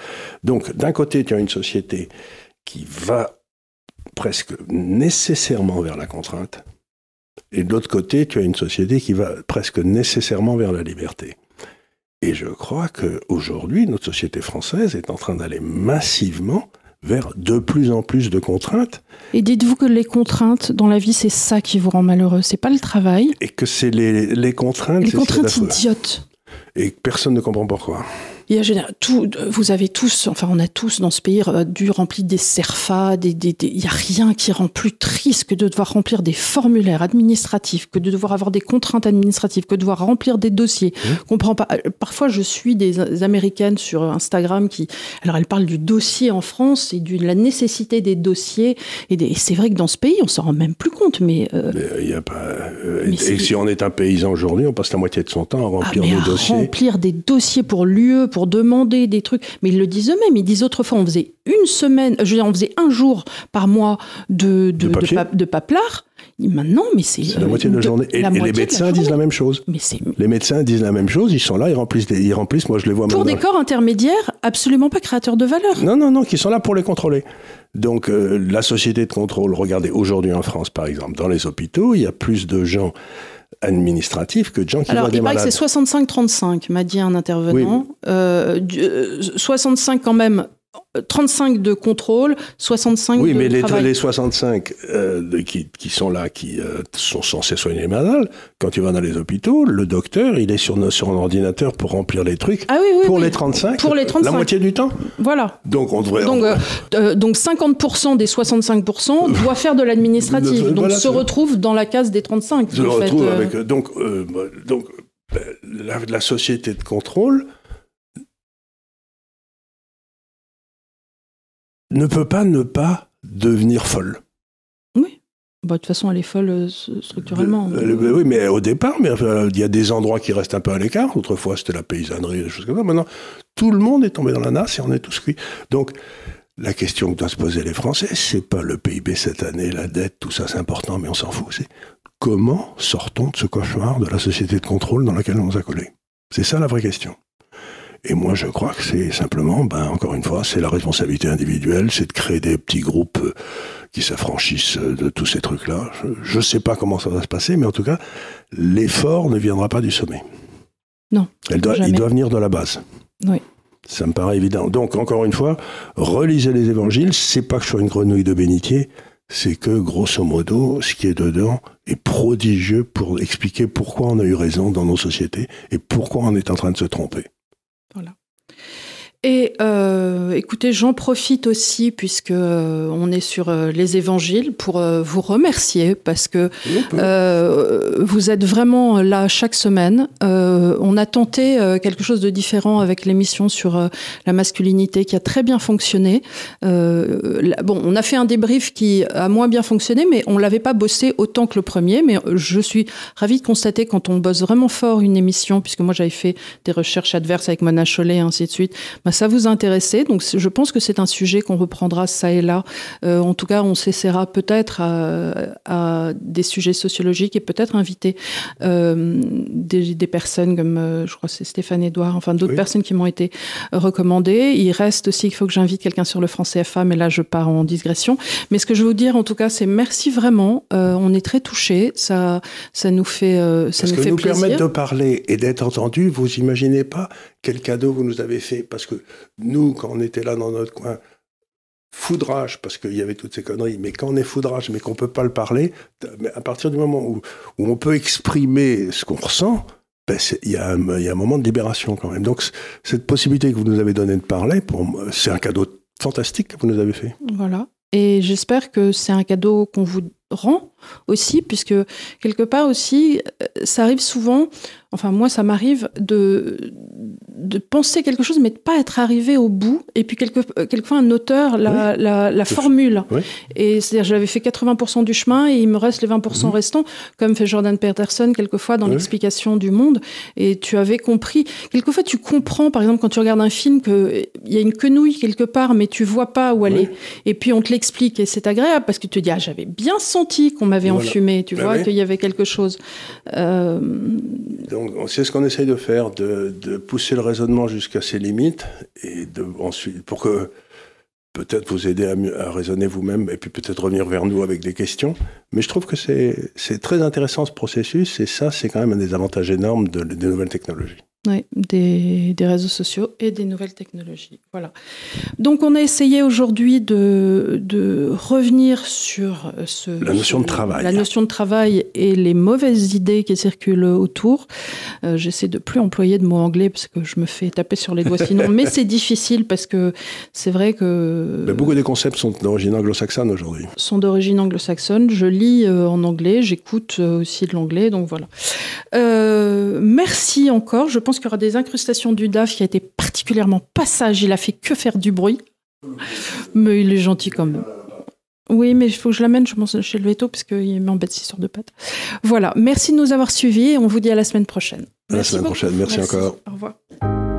Donc d'un côté, tu as une société qui va presque nécessairement vers la contrainte, et de l'autre côté, tu as une société qui va presque nécessairement vers la liberté. Et je crois qu'aujourd'hui, notre société française est en train d'aller massivement vers de plus en plus de contraintes, Et dites-vous que les contraintes dans la vie, c'est ça qui vous rend malheureux. C'est pas le travail. et que c'est les, les contraintes, Les contraintes idiotes. et que personne ne comprend pourquoi. Il y a général- tout, vous avez tous, enfin on a tous dans ce pays euh, dû remplir des CERFA, des, des- des- il n'y a rien qui rend plus triste que de devoir remplir des formulaires administratifs, que de devoir avoir des contraintes administratives, que de devoir remplir des dossiers. Comprends pas. euh, Parfois je suis des des Américaines sur Instagram qui, alors elles parlent du dossier en France et de la nécessité des dossiers. Et, des- et c'est vrai que dans ce pays on s'en rend même plus compte, mais euh, il y a pas, euh, et si on est un paysan aujourd'hui, on passe la moitié de son temps à Ah, remplir mais nos à dossiers. remplir des dossiers pour l'UE, pour demander des trucs. Mais ils le disent eux-mêmes. Ils disent autrefois, on faisait une semaine, je veux dire, on faisait un jour par mois de, de, De papier. pa- de paplard. Maintenant, mais c'est. La euh, moitié de la journée. Et, la et les médecins disent la même chose. Mais. Les médecins disent la même chose. Ils sont là, ils remplissent, des- ils remplissent. Moi, je les vois Pour des corps intermédiaires, absolument pas créateurs de valeur. Non, non, non, qui sont là pour les contrôler. Donc, euh, la société de contrôle, regardez, aujourd'hui en France, par exemple, dans les hôpitaux, il y a plus de gens administratifs que de gens qui Alors, voient des il paraît que malades. c'est 65-35, m'a dit un intervenant. Euh, du- euh, 65 quand même, euh, 35 de contrôle, 65 Oui, de mais les, travail. les 65 euh, de- qui, qui sont là, qui euh, sont censés soigner les malades, quand tu vas dans les hôpitaux, le docteur, il est sur, un ordinateur pour remplir les trucs. Ah oui, oui, pour oui. les 35, Pour les 35. la moitié du temps. Voilà. Donc on devrait. Donc, euh, euh, donc 50% des 65% doit faire de l'administratif. Donc voilà, se retrouve dans la case des 35. je en le fait, retrouve euh. avec. euh, Donc, euh, donc euh, la, la société de contrôle ne peut pas ne pas devenir folle. Bah, de toute façon, elle est folle euh, structurellement. Euh, euh, oui, mais au départ, mais il y a des endroits qui restent un peu à l'écart. Autrefois, c'était la paysannerie, des choses comme ça. Maintenant, tout le monde est tombé dans la nasse et on est tous cuits. Donc, la question que doivent se poser les Français, c'est pas le PIB cette année, la dette, tout ça, c'est important, mais on s'en fout. C'est comment sortons de ce cauchemar de la société de contrôle dans laquelle on nous a collés? C'est ça la vraie question. Et moi, je crois que c'est simplement, ben, encore une fois, c'est la responsabilité individuelle, c'est de créer des petits groupes euh, qui s'affranchissent euh, de tous ces trucs-là. Je ne sais pas comment ça va se passer, mais en tout cas, l'effort ne viendra pas du sommet. Non, Elle doit, jamais. il doit venir de la base. Oui. Ça me paraît évident. Donc, encore une fois, relisez les évangiles. C'est pas que je sois une grenouille de bénitier, c'est que, grosso modo, ce qui est dedans est prodigieux pour expliquer pourquoi on a eu raison dans nos sociétés et pourquoi on est en train de se tromper. Et euh, écoutez, j'en profite aussi, puisque euh, on est sur euh, les évangiles, pour vous remercier, parce que vous êtes vraiment là chaque semaine. On a tenté quelque chose de différent avec l'émission sur la masculinité qui a très bien fonctionné. Là- bon, on a fait un débrief qui a moins bien fonctionné, mais on l'avait pas bossé autant que le premier. Mais je suis ravie de constater quand on bosse vraiment fort une émission, puisque moi j'avais fait des recherches adverses avec Mona Chollet et ainsi de suite, bah, ça vous a intéressé. Donc je pense que c'est un sujet qu'on reprendra ça et là. Euh, en tout cas, on s'essaiera peut-être à, à des sujets sociologiques et peut-être inviter euh, des, des personnes comme, euh, je crois c'est Stéphane Edouard, enfin d'autres Oui. personnes qui m'ont été recommandées. Il reste aussi qu'il faut que j'invite quelqu'un sur le France CFA, mais là je pars en digression. Mais ce que je veux vous dire en tout cas, c'est merci vraiment. On est très touchés. Ça, ça nous fait, ça Parce nous que fait nous plaisir. permettre de parler et d'être entendus, vous imaginez pas quel cadeau vous nous avez fait. Parce que nous, quand on était là dans notre coin, foudrage, parce qu'il y avait toutes ces conneries, mais quand on est foudrage, mais qu'on peut pas le parler, à partir du moment où, on peut exprimer ce qu'on ressent, ben il y, a un, y, a un moment de libération quand même. Donc cette possibilité que vous nous avez donnée de parler, c'est un cadeau fantastique que vous nous avez fait. Voilà. Et j'espère que c'est un cadeau qu'on vous rend aussi, puisque quelque part aussi, euh, ça arrive souvent, enfin moi ça m'arrive de, de penser quelque chose mais de pas être arrivé au bout. Et puis quelque, euh, quelquefois un auteur la, la, la formule. Et c'est-à-dire j'avais fait 80% du chemin et il me reste les 20% mhm. restants, comme fait Jordan Peterson quelquefois dans l'explication du monde. Et tu avais compris. Quelquefois tu comprends, par exemple quand tu regardes un film, qu'il y a une quenouille quelque part, mais tu vois pas où elle est. Et puis on te l'explique et c'est agréable parce que tu te dis ah j'avais bien senti qu'on avait enfumé, tu ben vois, qu'il y avait quelque chose. Euh... Donc, c'est ce qu'on essaye de faire, de, de, pousser le raisonnement jusqu'à ses limites, et de, ensuite, pour que peut-être vous aider à, à raisonner vous-même, et puis peut-être revenir vers nous avec des questions. Mais je trouve que c'est très intéressant ce processus, et ça, c'est quand même un des avantages énormes de, des nouvelles technologies. Oui, des, des, réseaux sociaux et des nouvelles technologies. Voilà. Donc, on a essayé aujourd'hui de, de, revenir sur ce, la notion de travail. La notion de travail et les mauvaises idées qui circulent autour. Euh, J'essaie de plus employer de mots anglais parce que je me fais taper sur les doigts sinon, mais c'est difficile parce que c'est vrai que. Mais beaucoup des concepts sont d'origine anglo-saxonne aujourd'hui. Sont d'origine anglo-saxonne. Je lis euh, en anglais, j'écoute euh, aussi de l'anglais, donc voilà. Euh, merci encore. Je pense qu'il y aura des incrustations du DAF qui a été particulièrement passage. Il a fait que faire du bruit. Mais il est gentil quand même. Oui, mais il faut que je l'amène, je pense, chez le veto, parce qu'il m'embête cette histoire de pâte. Voilà. Merci de nous avoir suivis et on vous dit à la semaine prochaine. À la semaine prochaine. Merci, Merci encore. Au revoir.